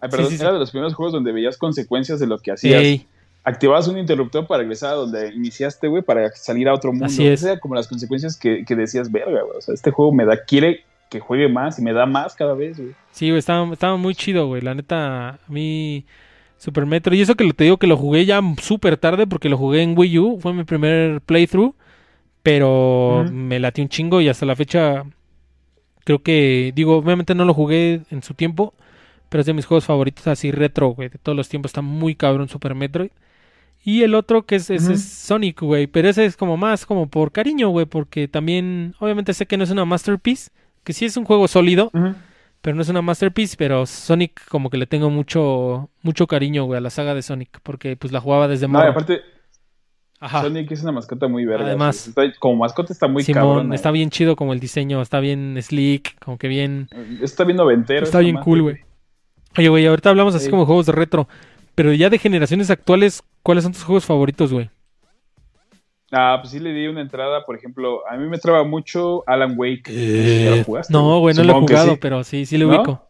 Ay, perdón, Sí, sí, sí. era de los primeros juegos donde veías consecuencias de lo que hacías. Ey, activabas un interruptor para regresar a donde iniciaste, güey, para salir a otro mundo. Así es. Esas eran como las consecuencias que, que decías, verga, güey. O sea, este juego me da, quiere que juegue más y me da más cada vez, güey. sí, güey, estaba, estaba muy chido, güey. La neta, a mí... Super Metro. Y eso que te digo que lo jugué ya súper tarde porque lo jugué en Wii U. Fue mi primer playthrough. Pero me latió un chingo y hasta la fecha creo que, digo, obviamente no lo jugué en su tiempo, pero es de mis juegos favoritos así retro, güey, de todos los tiempos. Está muy cabrón Super Metroid. Y el otro que es, es- Ujú. es Sonic, güey, pero ese es como más como por cariño, güey, porque también, obviamente sé que no es una masterpiece, que sí es un juego sólido, pero no es una masterpiece, pero Sonic como que le tengo mucho mucho cariño, güey, a la saga de Sonic, porque pues la jugaba desde No, y aparte, Ajá. Sonic es una mascota muy verga. Además. o sea, está- como mascota está muy Simón, cabrón. está bien chido como el diseño, está bien slick, como que bien Está bien noventero. Está bien cool, güey. Oye, güey, ahorita hablamos así Sí. como juegos de retro. Pero ya de generaciones actuales, ¿cuáles son tus juegos favoritos, güey? Ah, pues sí le di una entrada, por ejemplo, a mí me traba mucho Alan Wake. Si ya lo jugaste, No, güey, no lo he jugado, sí. pero sí, sí lo ¿No? ubico.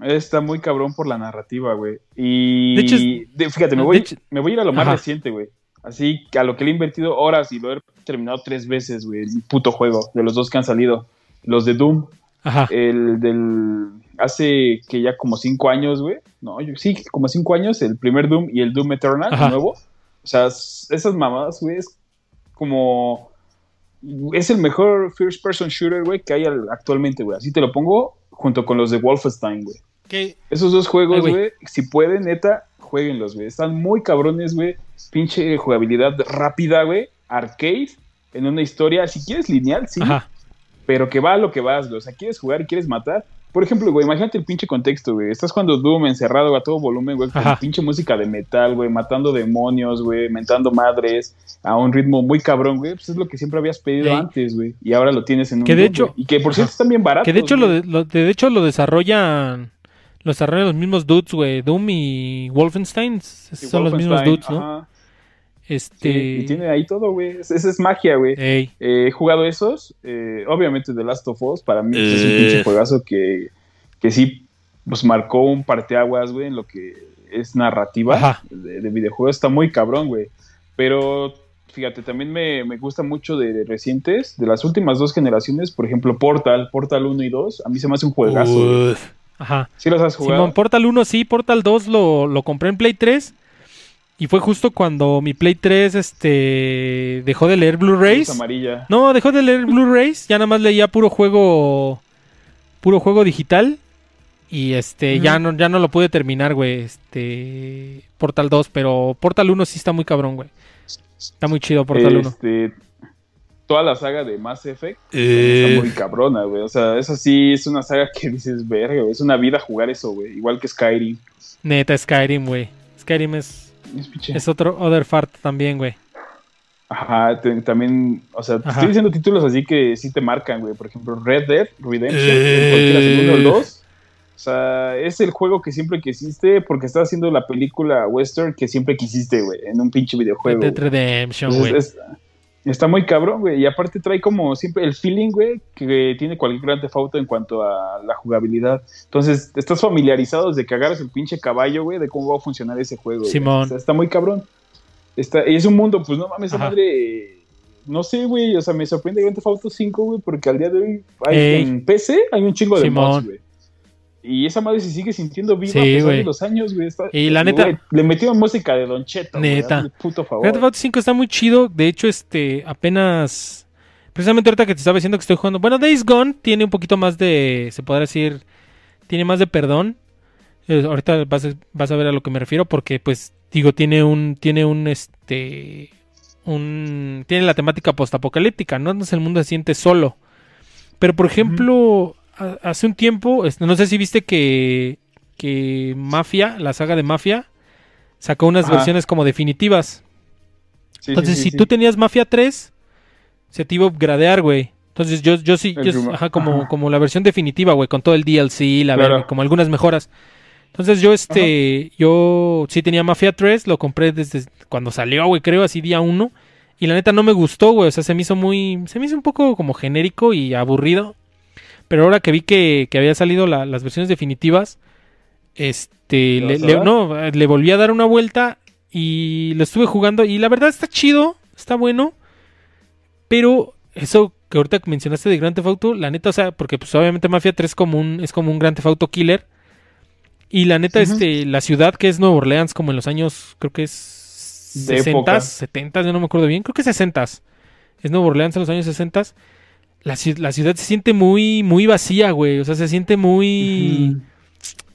Está muy cabrón por la narrativa, güey. Y De hecho, de- fíjate, me voy, hecho- me voy a ir a lo más Ajá. reciente, güey. Así que a lo que le he invertido horas y lo he terminado tres veces, güey. El puto juego de los dos que han salido. Los de Doom. Ajá. El del. Hace que ya como cinco años, güey. No, yo, sí, como cinco años. El primer Doom y el Doom Eternal, Ajá. nuevo. O sea, esas mamadas, güey, es como. Es el mejor first person shooter, güey, que hay al- actualmente, güey. Así te lo pongo junto con los de Wolfenstein, güey. ¿Qué? Esos dos juegos, güey. si pueden, neta, jueguenlos, güey. Están muy cabrones, güey. Pinche jugabilidad rápida, güey. Arcade, en una historia, si quieres lineal, sí, Ajá. pero que va a lo que vas, güey. O sea, quieres jugar y quieres matar, por ejemplo, güey, imagínate el pinche contexto, güey. Estás jugando Doom encerrado a todo volumen, güey, con Ajá. pinche música de metal, güey, matando demonios, güey, mentando madres a un ritmo muy cabrón, güey. Pues es lo que siempre habías pedido antes, güey. Y ahora lo tienes en un Que de hecho- güey. Y que por cierto están bien baratos. Que de hecho lo, de- lo- de hecho lo desarrollan lo desarrollan los mismos dudes, güey. Doom y Wolfenstein son los mismos dudes, ¿no? ajá. Este Sí, y tiene ahí todo, güey. Es- Esa es magia, güey. ey, Eh, he jugado esos. eh, obviamente The Last of Us, para mí pues, es un Eh. pinche juegazo que, que sí pues marcó un parteaguas, güey, en lo que es narrativa de, de videojuegos. Está muy cabrón, güey. Pero fíjate, también me, me gusta mucho de recientes, de las últimas dos generaciones, por ejemplo, Portal, Portal 1 y 2. A mí se me hace un juegazo. Ajá. ¿Sí los has jugado? Simón, Portal 1 sí, Portal 2 lo, lo compré en Play 3. Y fue justo cuando mi Play 3 este, dejó de leer Blu-rays. amarilla. No, dejó de leer Blu-rays. Ya nada más leía puro juego. Puro juego digital. Y este, ya no, ya no lo pude terminar, güey. Este. Portal 2. Pero Portal 1 sí está muy cabrón, güey. Está muy chido Portal 1. Este, toda la saga de Mass Effect Eh, Está muy cabrona, güey. O sea, esa sí es una saga que dices, verga, güey. Es una vida jugar eso, güey. Igual que Skyrim. Neta, Skyrim, güey. Skyrim es, Es otro other fart también, güey. Ajá, te- también, o sea, te Ajá. estoy diciendo títulos así que sí te marcan, güey. Por ejemplo, Red Dead Redemption, Eh. cualquiera segundo o 2. O sea, es el juego que siempre quisiste porque estás haciendo la película western que siempre quisiste, güey, en un pinche Red videojuego. Dead güey. Redemption, Entonces, güey. Es- está muy cabrón, güey. Y aparte trae como siempre el feeling, güey, que tiene cualquier Grand Theft Auto en cuanto a la jugabilidad. Entonces, estás familiarizado desde que agarras el pinche caballo, güey, de cómo va a funcionar ese juego. Simón. O sea, está muy cabrón. Está, y es un mundo, pues no mames, Ajá. madre. No sé, güey. O sea, me sorprende Grand Theft Auto 5, güey, porque al día de hoy hay, en PC hay un chingo de Simón. mods, güey. Y esa madre se sigue sintiendo viva Sí, a pesar de los años, güey. Y la neta- güey, le metieron música de Don Cheto, Neta. el puto favor. Theft Auto 5 está muy chido. De hecho, este, apenas. Precisamente ahorita que te estaba diciendo que estoy jugando. Bueno, Days Gone tiene un poquito más de. Se podrá decir. Tiene más de perdón. Eh, ahorita vas a, vas a ver a lo que me refiero. Porque, pues, digo, tiene un. Tiene un. Este. Un. Tiene la temática postapocalíptica, ¿no? Entonces el mundo se siente solo. Pero, por ejemplo, hace un tiempo. este, no sé si viste que. Que Mafia, la saga de Mafia. Sacó unas Ajá. versiones como definitivas. Sí, Entonces, sí, si tú tenías Mafia 3, se te iba a upgradear, güey. Entonces, yo, yo sí, yo- ajá, como, ajá. como la versión definitiva, güey, con todo el DLC, la Claro. verga, como algunas mejoras. Entonces, yo, este, yo sí tenía Mafia 3, lo compré desde cuando salió, güey, creo, así día 1. Y la neta no me gustó, güey, o sea, se me hizo muy, se me hizo un poco como genérico y aburrido. Pero ahora que vi que, que había salido la- las versiones definitivas, este, ¿Le no, le volví a dar una vuelta y lo estuve jugando y la verdad está chido, está bueno, pero eso que ahorita mencionaste de Grand Theft Auto, la neta, o sea, porque pues obviamente Mafia 3 es como un, es como un Grand Theft Auto killer y la neta, este, la ciudad que es Nueva Orleans como en los años, creo que es De 60, época. 70, yo no me acuerdo bien, creo que 60. Es Nueva Orleans en los años 60. La, la ciudad se siente muy, muy vacía, güey. O sea, se siente muy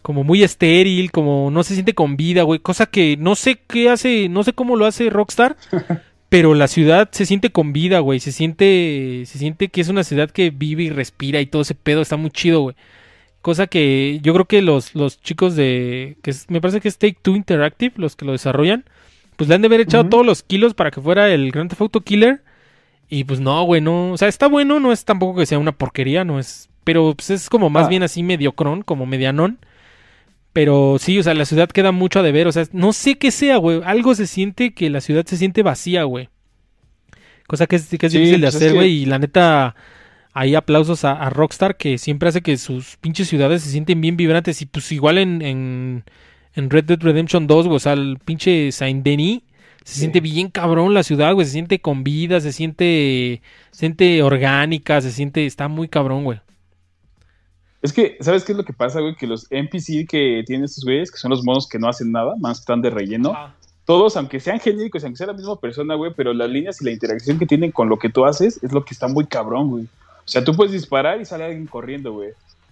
como muy estéril, como no se siente con vida, güey, cosa que no sé qué hace, no sé cómo lo hace Rockstar, pero la ciudad se siente con vida, güey, se siente se siente que es una ciudad que vive y respira y todo ese pedo está muy chido, güey. Cosa que yo creo que los, los chicos de que es- me parece que es Take Two Interactive, los que lo desarrollan, pues le han de haber echado todos los kilos para que fuera el Grand Theft Auto Killer. Y pues no, güey, no, o sea, está bueno, no es tampoco que sea una porquería, no es, pero pues es como más Ah. bien así mediocrón, como medianón. Pero sí, o sea, la ciudad queda mucho a deber. O sea, no sé qué sea, güey. Algo se siente que la ciudad se siente vacía, güey. Cosa que es, que es Sí, difícil de pues es hacer, que- güey. Y la neta, hay aplausos a, a Rockstar que siempre hace que sus pinches ciudades se sienten bien vibrantes. Y pues igual en, en, en Red Dead Redemption 2, güey. O sea, el pinche Saint-Denis se Sí. siente bien cabrón la ciudad, güey. Se siente con vida, se siente, se siente orgánica, se siente, está muy cabrón, güey. Es que, ¿sabes qué es lo que pasa, güey? Que los NPC que tienen estos güeyes, que son los monos que no hacen nada, más están de relleno, todos, aunque sean genéricos, aunque sea la misma persona, güey, pero las líneas y la interacción que tienen con lo que tú haces es lo que está muy cabrón, güey. O sea, tú puedes disparar y sale alguien corriendo, güey.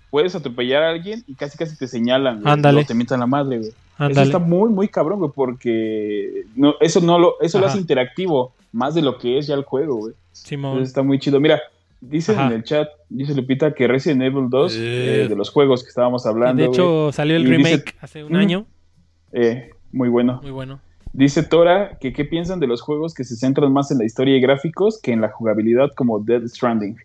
Puedes atropellar a alguien y casi casi te señalan, güey. Ándale. Te mientan la madre, güey. Eso está muy, muy cabrón, güey, porque no, eso no lo, eso lo hace interactivo, más de lo que es ya el juego, güey. Simón. Entonces está muy chido. Mira, Dicen Ajá. en el chat, dice Lupita, que Resident Evil 2, Eh. eh, de los juegos que estábamos hablando. de hecho, salió el dice- remake hace un Mm. año. eh, muy bueno. Muy bueno. Dice Tora que qué piensan de los juegos que se centran más en la historia y gráficos que en la jugabilidad como Dead Stranding.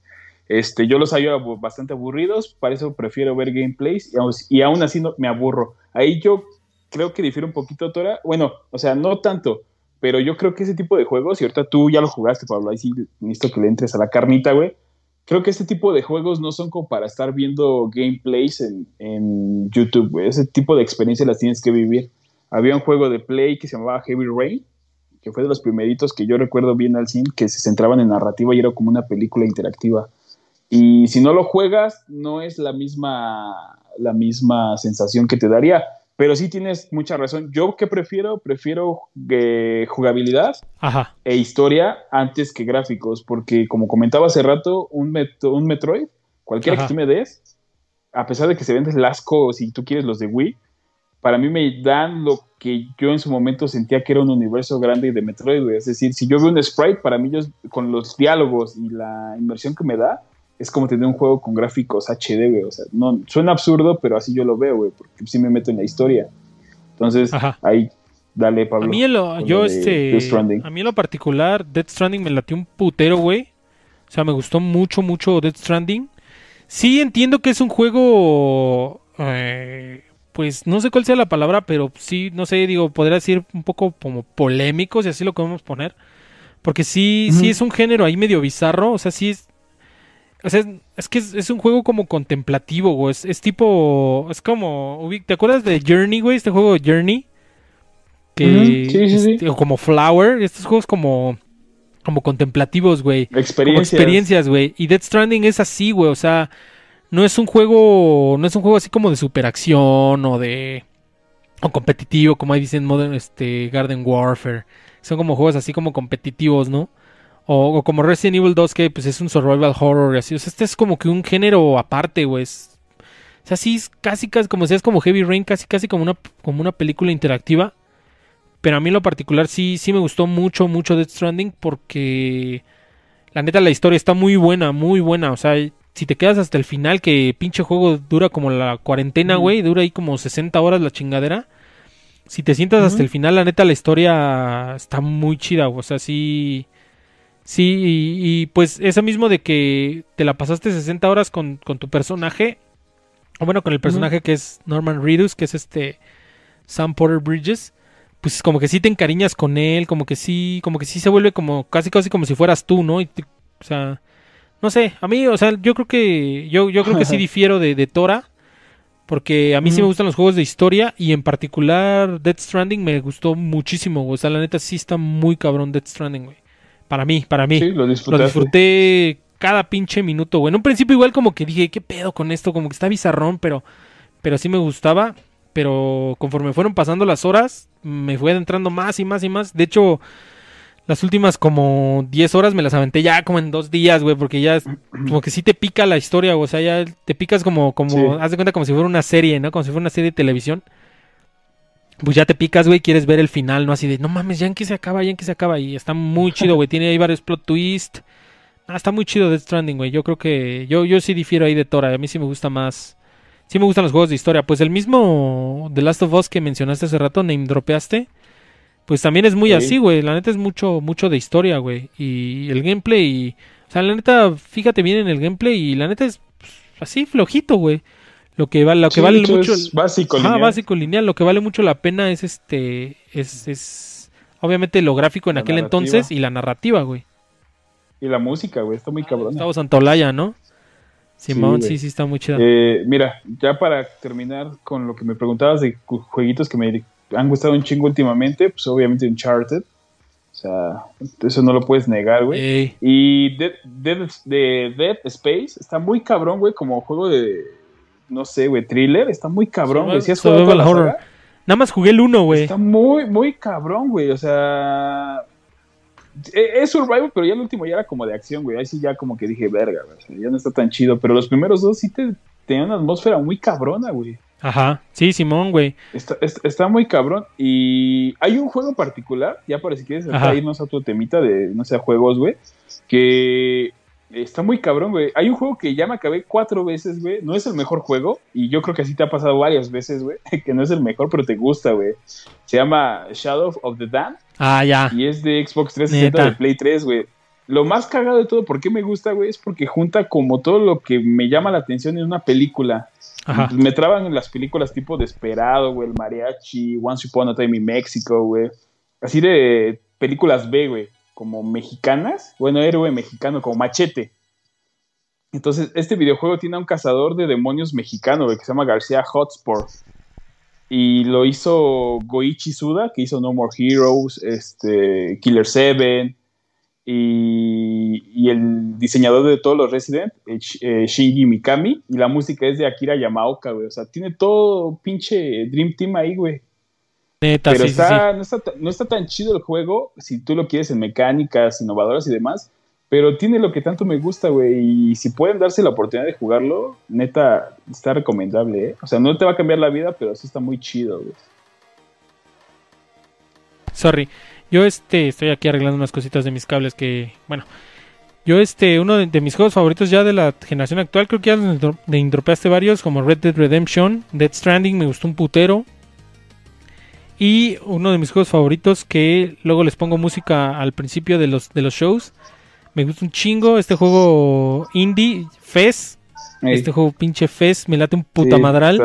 Este, yo los hallo bastante aburridos, para eso prefiero ver gameplays y, y aún así no, me aburro. Ahí yo creo que difiere un poquito Tora. Bueno, o sea, no tanto, pero yo creo que ese tipo de juegos, y ahorita tú ya lo jugaste, Pablo, ahí sí necesito que le entres a la carnita, güey. Creo que este tipo de juegos no son como para estar viendo gameplays en, en YouTube, güey. Ese tipo de experiencia las tienes que vivir. Había un juego de Play que se llamaba Heavy Rain, que fue de los primeritos que yo recuerdo bien al cine, que se centraban en narrativa y era como una película interactiva. Y si no lo juegas, no es la misma, la misma sensación que te daría. Pero sí tienes mucha razón. Yo que prefiero, prefiero eh, jugabilidad Ajá. e historia antes que gráficos, porque como comentaba hace rato, un, Met- un Metroid, cualquiera Ajá. que tú me des, a pesar de que se venden lasco si tú quieres los de Wii, para mí me dan lo que yo en su momento sentía que era un universo grande de Metroid. Es decir, si yo veo un sprite, para mí yo, con los diálogos y la inversión que me da, es como tener un juego con gráficos HD, güey. O sea, no, suena absurdo, pero así yo lo veo, güey, porque sí me meto en la historia. Entonces, Ajá. ahí, dale, Pablo. A mí, lo, yo, este, a mí en lo particular, Death Stranding me latió un putero, güey. O sea, me gustó mucho, mucho Death Stranding. Sí entiendo que es un juego, eh, pues no sé cuál sea la palabra, pero sí, no sé, digo, podría decir un poco como polémico, si así lo podemos poner. Porque sí, sí es un género ahí medio bizarro, o sea, sí es... O sea, es, que es, es un juego como contemplativo, güey. Es, es tipo... Es como... ¿Te acuerdas de Journey, güey? Este juego Journey. Que, sí, sí, sí. este, como Flower. Estos juegos como... Como contemplativos, güey. Como Experiencias. experiencias, güey. Y Death Stranding es así, güey. O sea, no es un juego. No es un juego así como de superacción o de. O competitivo, como ahí dicen Modern este, Garden Warfare. Son como juegos así como competitivos, ¿no? O, o como Resident Evil 2, que pues es un survival horror y así. O sea, este es como que un género aparte, güey. Es- O sea, sí es casi, casi, como decías, como Heavy Rain, casi, casi como una, como una película interactiva. Pero a mí en lo particular sí, sí me gustó mucho, mucho Death Stranding porque la neta la historia está muy buena, muy buena. O sea, si te quedas hasta el final, que pinche juego dura como la cuarentena, güey, dura ahí como 60 horas la chingadera. Si te sientas hasta el final, la neta la historia está muy chida, güey. o sea, sí... Sí, y, y, pues eso mismo de que te la pasaste 60 horas con, con tu personaje, o bueno, con el personaje que es Norman Reedus, que es este Sam Porter Bridges, pues como que sí te encariñas con él, como que sí, como que sí se vuelve como casi casi como si fueras tú, ¿no? Y te- o sea, no sé, a mí, o sea, yo creo que yo, yo creo que sí difiero de, de Tora, porque a mí sí me gustan los juegos de historia y en particular Death Stranding me gustó muchísimo, o sea, la neta sí está muy cabrón Death Stranding, güey. Para mí, para mí. Sí, lo Lo disfruté cada pinche minuto, güey. En un principio igual como que dije, ¿qué pedo con esto? Como que está bizarrón, pero, pero sí me gustaba. Pero conforme fueron pasando las horas, me fue adentrando más y más y más. De hecho, las últimas como 10 horas me las aventé ya como en dos días, güey, porque ya como que sí te pica la historia, güey. O sea, ya te picas como, como, Sí. haz de cuenta como si fuera una serie, ¿no? Como si fuera una serie de televisión. Pues ya te picas, güey, quieres ver el final, ¿no? Así de, no mames, ya en que se acaba, ya en que se acaba. Y está muy chido, güey. Tiene ahí varios plot twists. Ah, está muy chido Death Stranding, güey. Yo creo que. Yo, yo sí difiero ahí de Tora. A mí sí me gusta más. Sí me gustan los juegos de historia. Pues el mismo The Last of Us que mencionaste hace rato, name dropeaste. Pues también es muy Sí. así, güey. La neta es mucho, mucho de historia, güey. Y el gameplay. O sea, la neta, fíjate bien en el gameplay. Y la neta es pues, así flojito, güey. Lo que, vale lo que Sí, vale mucho. es básico. Lineal. básico lineal. Lo que vale mucho la pena es este. Es, es obviamente lo gráfico en La aquel narrativa. entonces y la narrativa, güey. Y la música, güey, está muy cabrona. Gustavo Santolaya, ¿no? Simón, sí, sí, está muy chida. Eh, mira, ya para terminar con lo que me preguntabas de jueguitos que me han gustado un chingo últimamente, pues obviamente Uncharted. O sea, eso no lo puedes negar, güey. Ey, Y Dead, Dead- de Dead Space está muy cabrón, güey, como juego de, no sé, güey, thriller. Está muy cabrón, güey. Si has jugado toda la Survival horror. saga, Nada más jugué el 1, güey. Está muy, muy cabrón, güey. O sea, e- es survival, pero ya el último ya era como de acción, güey. Ahí sí ya como que dije, verga, güey. o sea, ya no está tan chido. Pero los primeros dos sí te tenían una atmósfera muy cabrona, güey. Ajá, sí, Simón, güey. Está, es- está muy cabrón. Y hay un juego particular, ya para si quieres irnos a otro temita de, no sé, juegos, güey, que Está muy cabrón, güey. Hay un juego que ya me acabé cuatro veces, güey. No es el mejor juego, y yo creo que así te ha pasado varias veces, güey. Que no es el mejor, pero te gusta, güey. Se llama Shadow of the Damned. Ah, ya. Y es de Xbox 360 de Play 3, güey. Lo más cagado de todo, ¿por qué me gusta, güey? Es porque junta como todo lo que me llama la atención en una película. Ajá. Me traban en las películas tipo Desperado, güey, El Mariachi, Once Upon a Time in Mexico, güey. Así de películas B, güey como mexicanas, bueno, héroe mexicano, como machete. Entonces, este videojuego tiene a un cazador de demonios mexicano, que se llama García Hotspur. Y lo hizo Goichi Suda, que hizo No More Heroes, este, Killer 7, y, el diseñador de todos los Resident, eh, eh, Shinji Mikami, y la música es de Akira Yamaoka, güey. O sea, tiene todo pinche Dream Team ahí, güey. Pero está, No, está, no está tan chido el juego si tú lo quieres en mecánicas innovadoras y demás. Pero tiene lo que tanto me gusta, güey. Y si pueden darse la oportunidad de jugarlo, neta, está recomendable, ¿eh? O sea, no te va a cambiar la vida, pero sí está muy chido, güey. Sorry. Yo este estoy aquí arreglando unas cositas de mis cables que, bueno, yo este uno de, mis juegos favoritos ya de la generación actual, creo que ya de indropeaste varios como Red Dead Redemption, Dead Stranding, me gustó un putero. Y uno de mis juegos favoritos que luego les pongo música al principio de los, de los shows. Me gusta un chingo este juego indie, Fez. Este juego pinche Fez, me late un puta madral.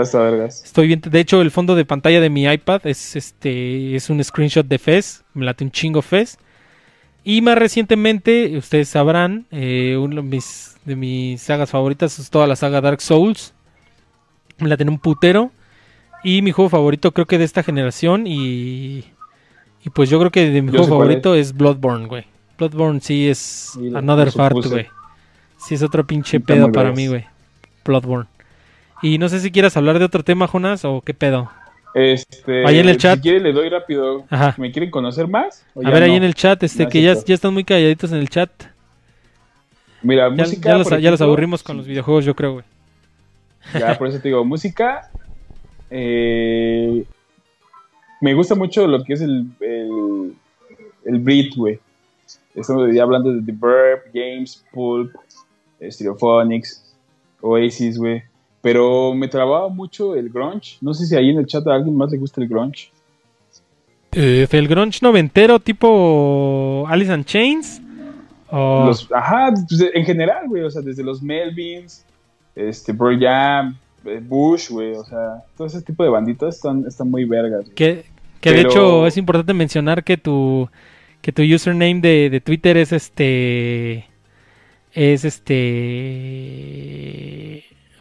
Estoy bien, de hecho el fondo de pantalla de mi iPad es este es un screenshot de Fez, me late un chingo Fez. Y más recientemente, ustedes sabrán, eh, uno de mis, de mis sagas favoritas es toda la saga Dark Souls. Me late un putero. Y mi juego favorito creo que de esta generación y... Y pues yo creo que de mi juego favorito es. Bloodborne, güey. Bloodborne sí es Another Part, güey. Sí es otro pinche pedo para mí, güey. Bloodborne. Y no sé si quieras hablar de otro tema, Jonas, o qué pedo. Este, ahí en el chat. Si quiere le doy rápido. Ajá. ¿Me quieren conocer más? A ver, ahí en el chat, este, que ya, ya están muy calladitos en el chat. Mira, ya, música. Ya los, ya los aburrimos con los videojuegos, yo creo, güey. Ya, por eso te digo, música. Eh, me gusta mucho lo que es el, el, el Brit, güey. Estamos hablando de The Verb, Games, Pulp, Stereophonics, Oasis, güey. Pero me trababa mucho el grunge. No sé si ahí en el chat a alguien más le gusta el grunge. Eh, el grunge noventero tipo Alice and Chains. ajá, pues, en general, güey. O sea, desde los Melvins, este, Bro Jam, Bush, güey, o sea, todo ese tipo de banditas están, están muy vergas. Que, que de hecho es importante mencionar que tu, que tu username de, de Twitter es este... Es este...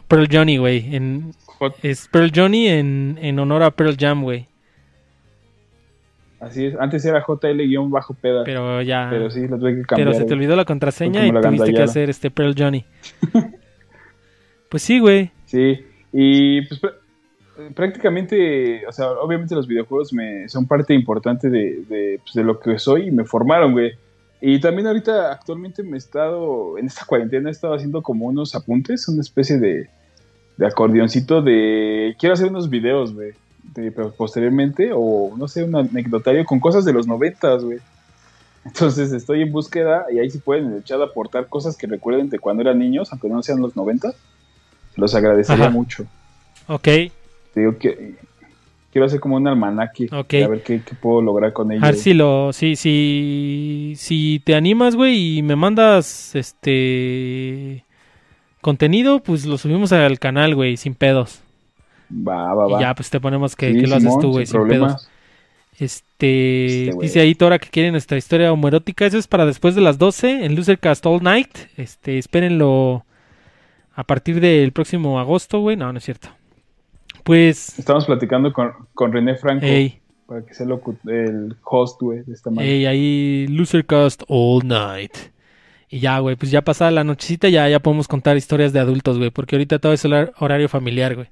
Pearl Johnny, güey. En, es Pearl Johnny en, en honor a Pearl Jam, güey. Así es, antes era JL-peda. Pero ya. Pero sí, lo tuve que cambiar. Pero se te olvidó la contraseña y tuviste que hacer este Pearl Johnny. pues sí, güey. Sí. Y pues prácticamente, o sea, obviamente los videojuegos me son parte importante de, pues, de, lo que soy y me formaron, güey. Y también ahorita actualmente me he estado, en esta cuarentena he estado haciendo como unos apuntes, una especie de, de acordeoncito de, quiero hacer unos videos, güey, posteriormente, o no sé, un anecdotario con cosas de los noventas, güey. Entonces estoy en búsqueda y ahí sí pueden en el chat aportar cosas que recuerden de cuando eran niños, aunque no sean los noventas los agradecería mucho. Ok. digo que quiero hacer como un almanaque. A ver qué, puedo lograr con ellos. A ver si lo, si, si, si te animas, güey, y me mandas este contenido, pues lo subimos al canal, güey, sin pedos. Va, va, va. Y ya, pues te ponemos que, lo haces tú, güey, sin, pedos. Este, este dice ahí Tora que quiere nuestra historia homoerótica. Eso es para después de las 12 en Losercast All Night. Este, espérenlo a partir del próximo agosto, güey. No, no es cierto. Pues. Estamos platicando con, con René Franco. Para que sea el host, güey, de esta manera. Ey, ahí, Losercast All Night. Y ya, güey, pues ya pasada la nochecita ya, ya podemos contar historias de adultos, güey. Porque ahorita todo es el horario familiar, güey.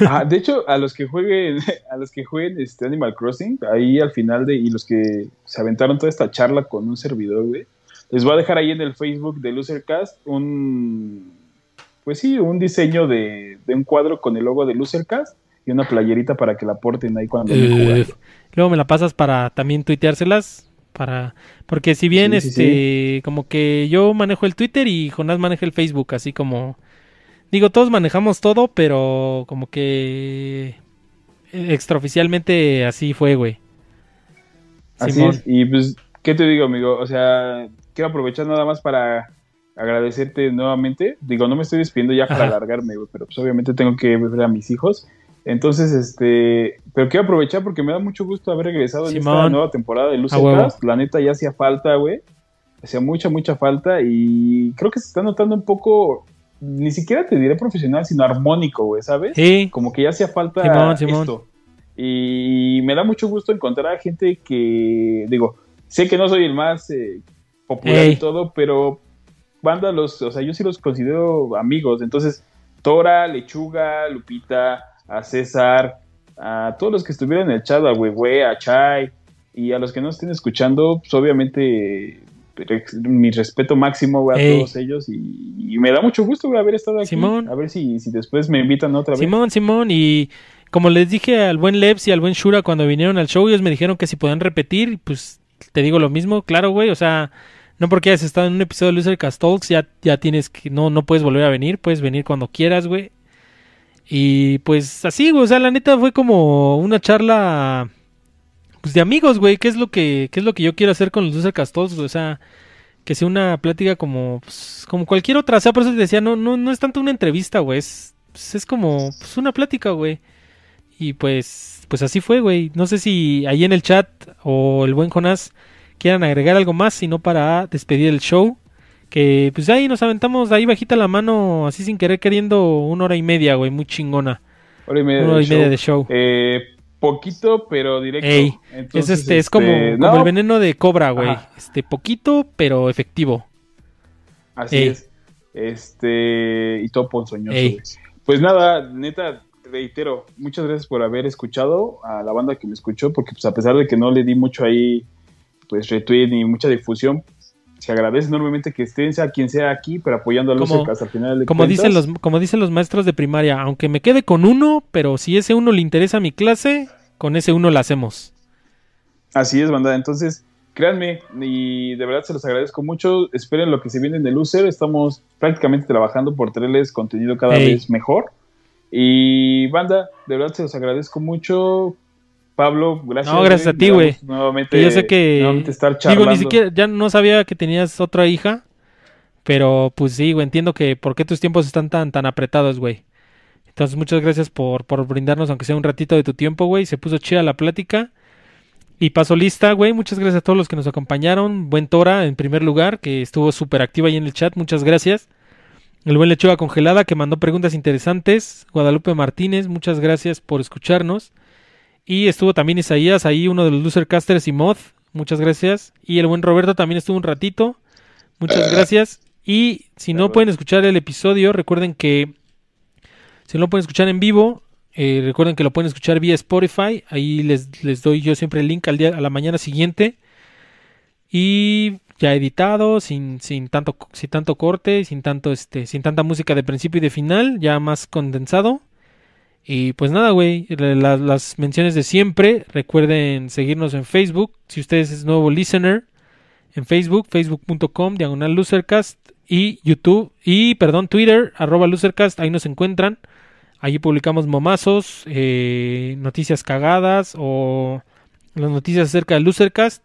Ah, de hecho, a los que jueguen, a los que jueguen este Animal Crossing, ahí al final de, y los que se aventaron toda esta charla con un servidor, güey, les voy a dejar ahí en el Facebook de Losercast un, pues sí, un diseño de, un cuadro con el logo de Losercast y una playerita para que la porten ahí cuando uh, Luego me la pasas para también tuiteárselas. Para, porque si bien Sí, sí, este, como que yo manejo el Twitter y Jonás maneja el Facebook, así como, digo, todos manejamos todo, pero como que eh, extraoficialmente así fue, güey. Así Simón. es. Y pues, ¿qué te digo, amigo? O sea, quiero aprovechar nada más para agradecerte nuevamente. Digo, no me estoy despidiendo ya para alargarme, güey, pero pues obviamente tengo que ver a mis hijos. Entonces, este, pero quiero aprovechar porque me da mucho gusto haber regresado en esta Simón. nueva temporada de. Lucercast. La neta ya hacía falta, güey. Hacía mucha, mucha falta y creo que se está notando un poco, ni siquiera te diré profesional, sino armónico, güey, ¿sabes? Sí, como que ya hacía falta Simón, Simón. esto. Y me da mucho gusto encontrar a gente que, digo, sé que no soy el más eh, popular Ey. y todo, pero banda los, o sea, yo sí los considero amigos. Entonces, Tora, Lechuga, Lupita, a César, a todos los que estuvieron en el chat, a Huehue, a Chai, y a los que no estén escuchando, pues obviamente mi respeto máximo güey, a Ey. todos ellos y, y me da mucho gusto güey, haber estado aquí. Simón. A ver si, si después me invitan otra vez. Simón, Simón, y como les dije al buen Lebs y al buen Shura cuando vinieron al show, ellos me dijeron que si podían repetir, pues te digo lo mismo, claro, güey, o sea, no porque hayas estado en un episodio de Loser Cast Talks, ya, ya tienes que, no, no puedes volver a venir, puedes venir cuando quieras, güey. Y pues así, güey, o sea, la neta fue como una charla, pues de amigos, güey, ¿qué es lo que, qué es lo que yo quiero hacer con los Loser Cast Talks, güey? o sea, que sea una plática como, pues, como cualquier otra, o sea, por eso te decía, no, no, no es tanto una entrevista, güey, es, pues, es como, pues, una plática, güey. Y pues, pues así fue, güey. No sé si ahí en el chat o el buen Jonás quieran agregar algo más, sino para despedir el show. Que pues ahí nos aventamos ahí bajita la mano, así sin querer queriendo, una hora y media, güey, muy chingona. Hora y media, Una de hora y show. media de show. Eh, poquito, pero directo. Ey, es este, es como, este, como no, el veneno de cobra, güey. Este, poquito, pero efectivo. Así Ey. es. Este, y todo ponzoñoso. Ey. Pues nada, neta, reitero, muchas gracias por haber escuchado a la banda que me escuchó, porque pues a pesar de que no le di mucho ahí, pues retweet ni mucha difusión, se agradece enormemente que estén, sea quien sea aquí, pero apoyando a los Como- hasta el final de Como cuentas. dicen los, como dicen los maestros de primaria, aunque me quede con uno, pero si ese uno le interesa a mi clase, con ese uno la hacemos. Así es, banda. Entonces, créanme, y de verdad se los agradezco mucho. Esperen lo que se viene en el Loser. Estamos prácticamente trabajando por traerles contenido cada Ey. vez mejor. Y, banda, de verdad se los agradezco mucho. Pablo, gracias. No, gracias a ti, Me da güey. Nuevamente, yo sé que estar digo ni siquiera ya no sabía que tenías otra hija, pero pues sí, güey, entiendo que por qué tus tiempos están tan tan apretados, güey. Entonces, muchas gracias por por brindarnos aunque sea un ratito de tu tiempo, güey. Se puso chida la plática. Y paso lista, güey. Muchas gracias a todos los que nos acompañaron. Buen Tora, en primer lugar, que estuvo súper activa ahí en el chat. Muchas gracias. El buen Lechuga Congelada, que mandó preguntas interesantes. Guadalupe Martínez, muchas gracias por escucharnos. Y estuvo también Isaías, ahí uno de los Losercasters y Mod. Muchas gracias. Y el buen Roberto también estuvo un ratito. Muchas gracias. Y si no pueden escuchar el episodio, recuerden que si no lo pueden escuchar en vivo, eh, recuerden que lo pueden escuchar vía Spotify. Ahí les, les doy yo siempre el link al día, a la mañana siguiente. Y ya editado, sin, sin tanto, sin tanto corte, sin tanto este, sin tanta música de principio y de final, ya más condensado. Y pues nada, güey, la- las menciones de siempre. Recuerden seguirnos en Facebook. Si ustedes es nuevo listener, en Facebook, facebook.com, diagonal losercast. Y YouTube, y perdón, Twitter, arroba losercast. Ahí nos encuentran. Allí publicamos momazos, eh, noticias cagadas o las noticias acerca del losercast.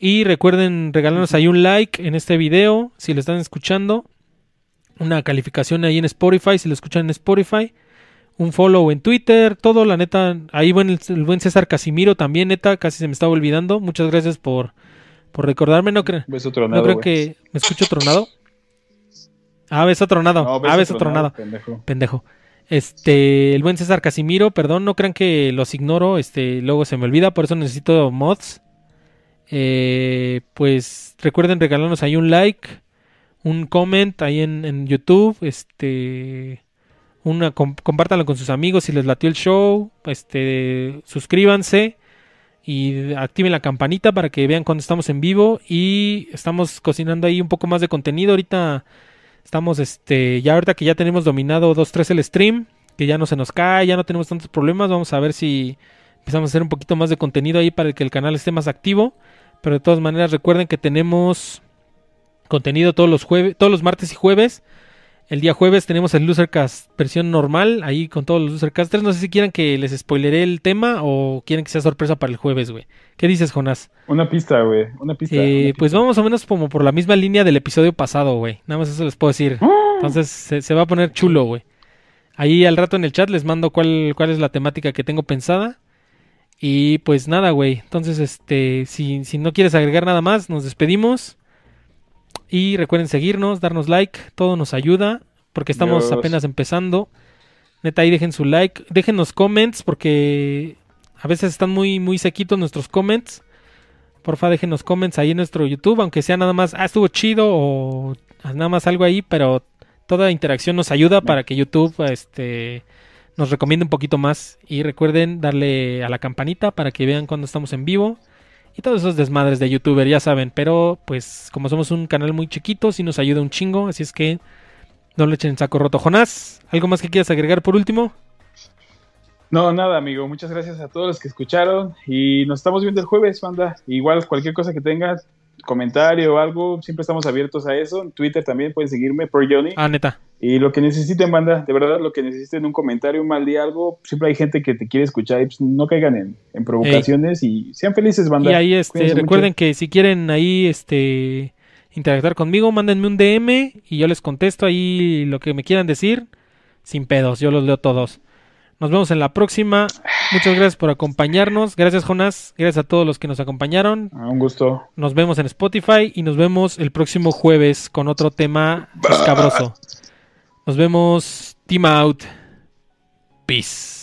Y recuerden regalarnos ahí un like en este video si lo están escuchando. Una calificación ahí en Spotify si lo escuchan en Spotify un follow en Twitter, todo, la neta, ahí buen, el buen César Casimiro también, neta, casi se me estaba olvidando. Muchas gracias por, por recordarme, no, cre- Beso no tronado, creo que... ¿Me escucho tronado? Ah, beso tronado. No, ah, beso tronado. pendejo. Pendejo. Este, el buen César Casimiro, perdón, no crean que los ignoro, este, luego se me olvida, por eso necesito mods. Eh, pues recuerden regalarnos ahí un like, un comment ahí en, en YouTube, este, una com- compártanlo con sus amigos si les latió el show, este, suscríbanse y activen la campanita para que vean cuando estamos en vivo y estamos cocinando ahí un poco más de contenido ahorita. Estamos, este, ya ahorita que ya tenemos dominado 2-3 el stream, que ya no se nos cae, ya no tenemos tantos problemas, vamos a ver si empezamos a hacer un poquito más de contenido ahí para que el canal esté más activo. Pero de todas maneras recuerden que tenemos contenido todos los jueves, todos los martes y jueves. El día jueves tenemos el Losercast versión normal, ahí con todos los Losercasters. No sé si quieran que les spoileré el tema o quieren que sea sorpresa para el jueves, güey. ¿Qué dices, Jonás? Una pista, güey. Una pista. Eh, pues vamos más o menos como por la misma línea del episodio pasado, güey. Nada más eso les puedo decir. ¡Ah! Entonces se, se va a poner chulo, güey. Ahí al rato en el chat les mando cuál, cuál es la temática que tengo pensada. Y pues nada, güey. Entonces, este, si, si no quieres agregar nada más, nos despedimos. Y recuerden seguirnos, darnos like, todo nos ayuda, porque estamos Dios. apenas empezando. Neta, ahí dejen su like, déjenos comments, porque a veces están muy, muy sequitos nuestros comments. Porfa, déjenos comments ahí en nuestro YouTube, aunque sea nada más, ah, estuvo chido o nada más algo ahí, pero toda interacción nos ayuda para que YouTube este, nos recomiende un poquito más. Y recuerden darle a la campanita para que vean cuando estamos en vivo. Y todos esos desmadres de youtuber, ya saben. Pero pues como somos un canal muy chiquito, sí nos ayuda un chingo. Así es que no le echen saco roto. Jonás, ¿algo más que quieras agregar por último? No, nada, amigo. Muchas gracias a todos los que escucharon. Y nos estamos viendo el jueves, banda. Igual, cualquier cosa que tengas, comentario o algo, siempre estamos abiertos a eso. En Twitter también pueden seguirme, por Johnny. Ah, neta. Y lo que necesiten, banda, de verdad, lo que necesiten, un comentario, un mal día, algo, siempre hay gente que te quiere escuchar y pues, no caigan en, en provocaciones y sean felices, banda. Y ahí este, Cuídense recuerden mucho. que si quieren ahí este interactuar conmigo, mándenme un DM y yo les contesto ahí lo que me quieran decir sin pedos, yo los leo todos. Nos vemos en la próxima. Muchas gracias por acompañarnos. Gracias, Jonás. Gracias a todos los que nos acompañaron. Ah, un gusto. Nos vemos en Spotify y nos vemos el próximo jueves con otro tema escabroso. Nos vemos. Team out. Peace.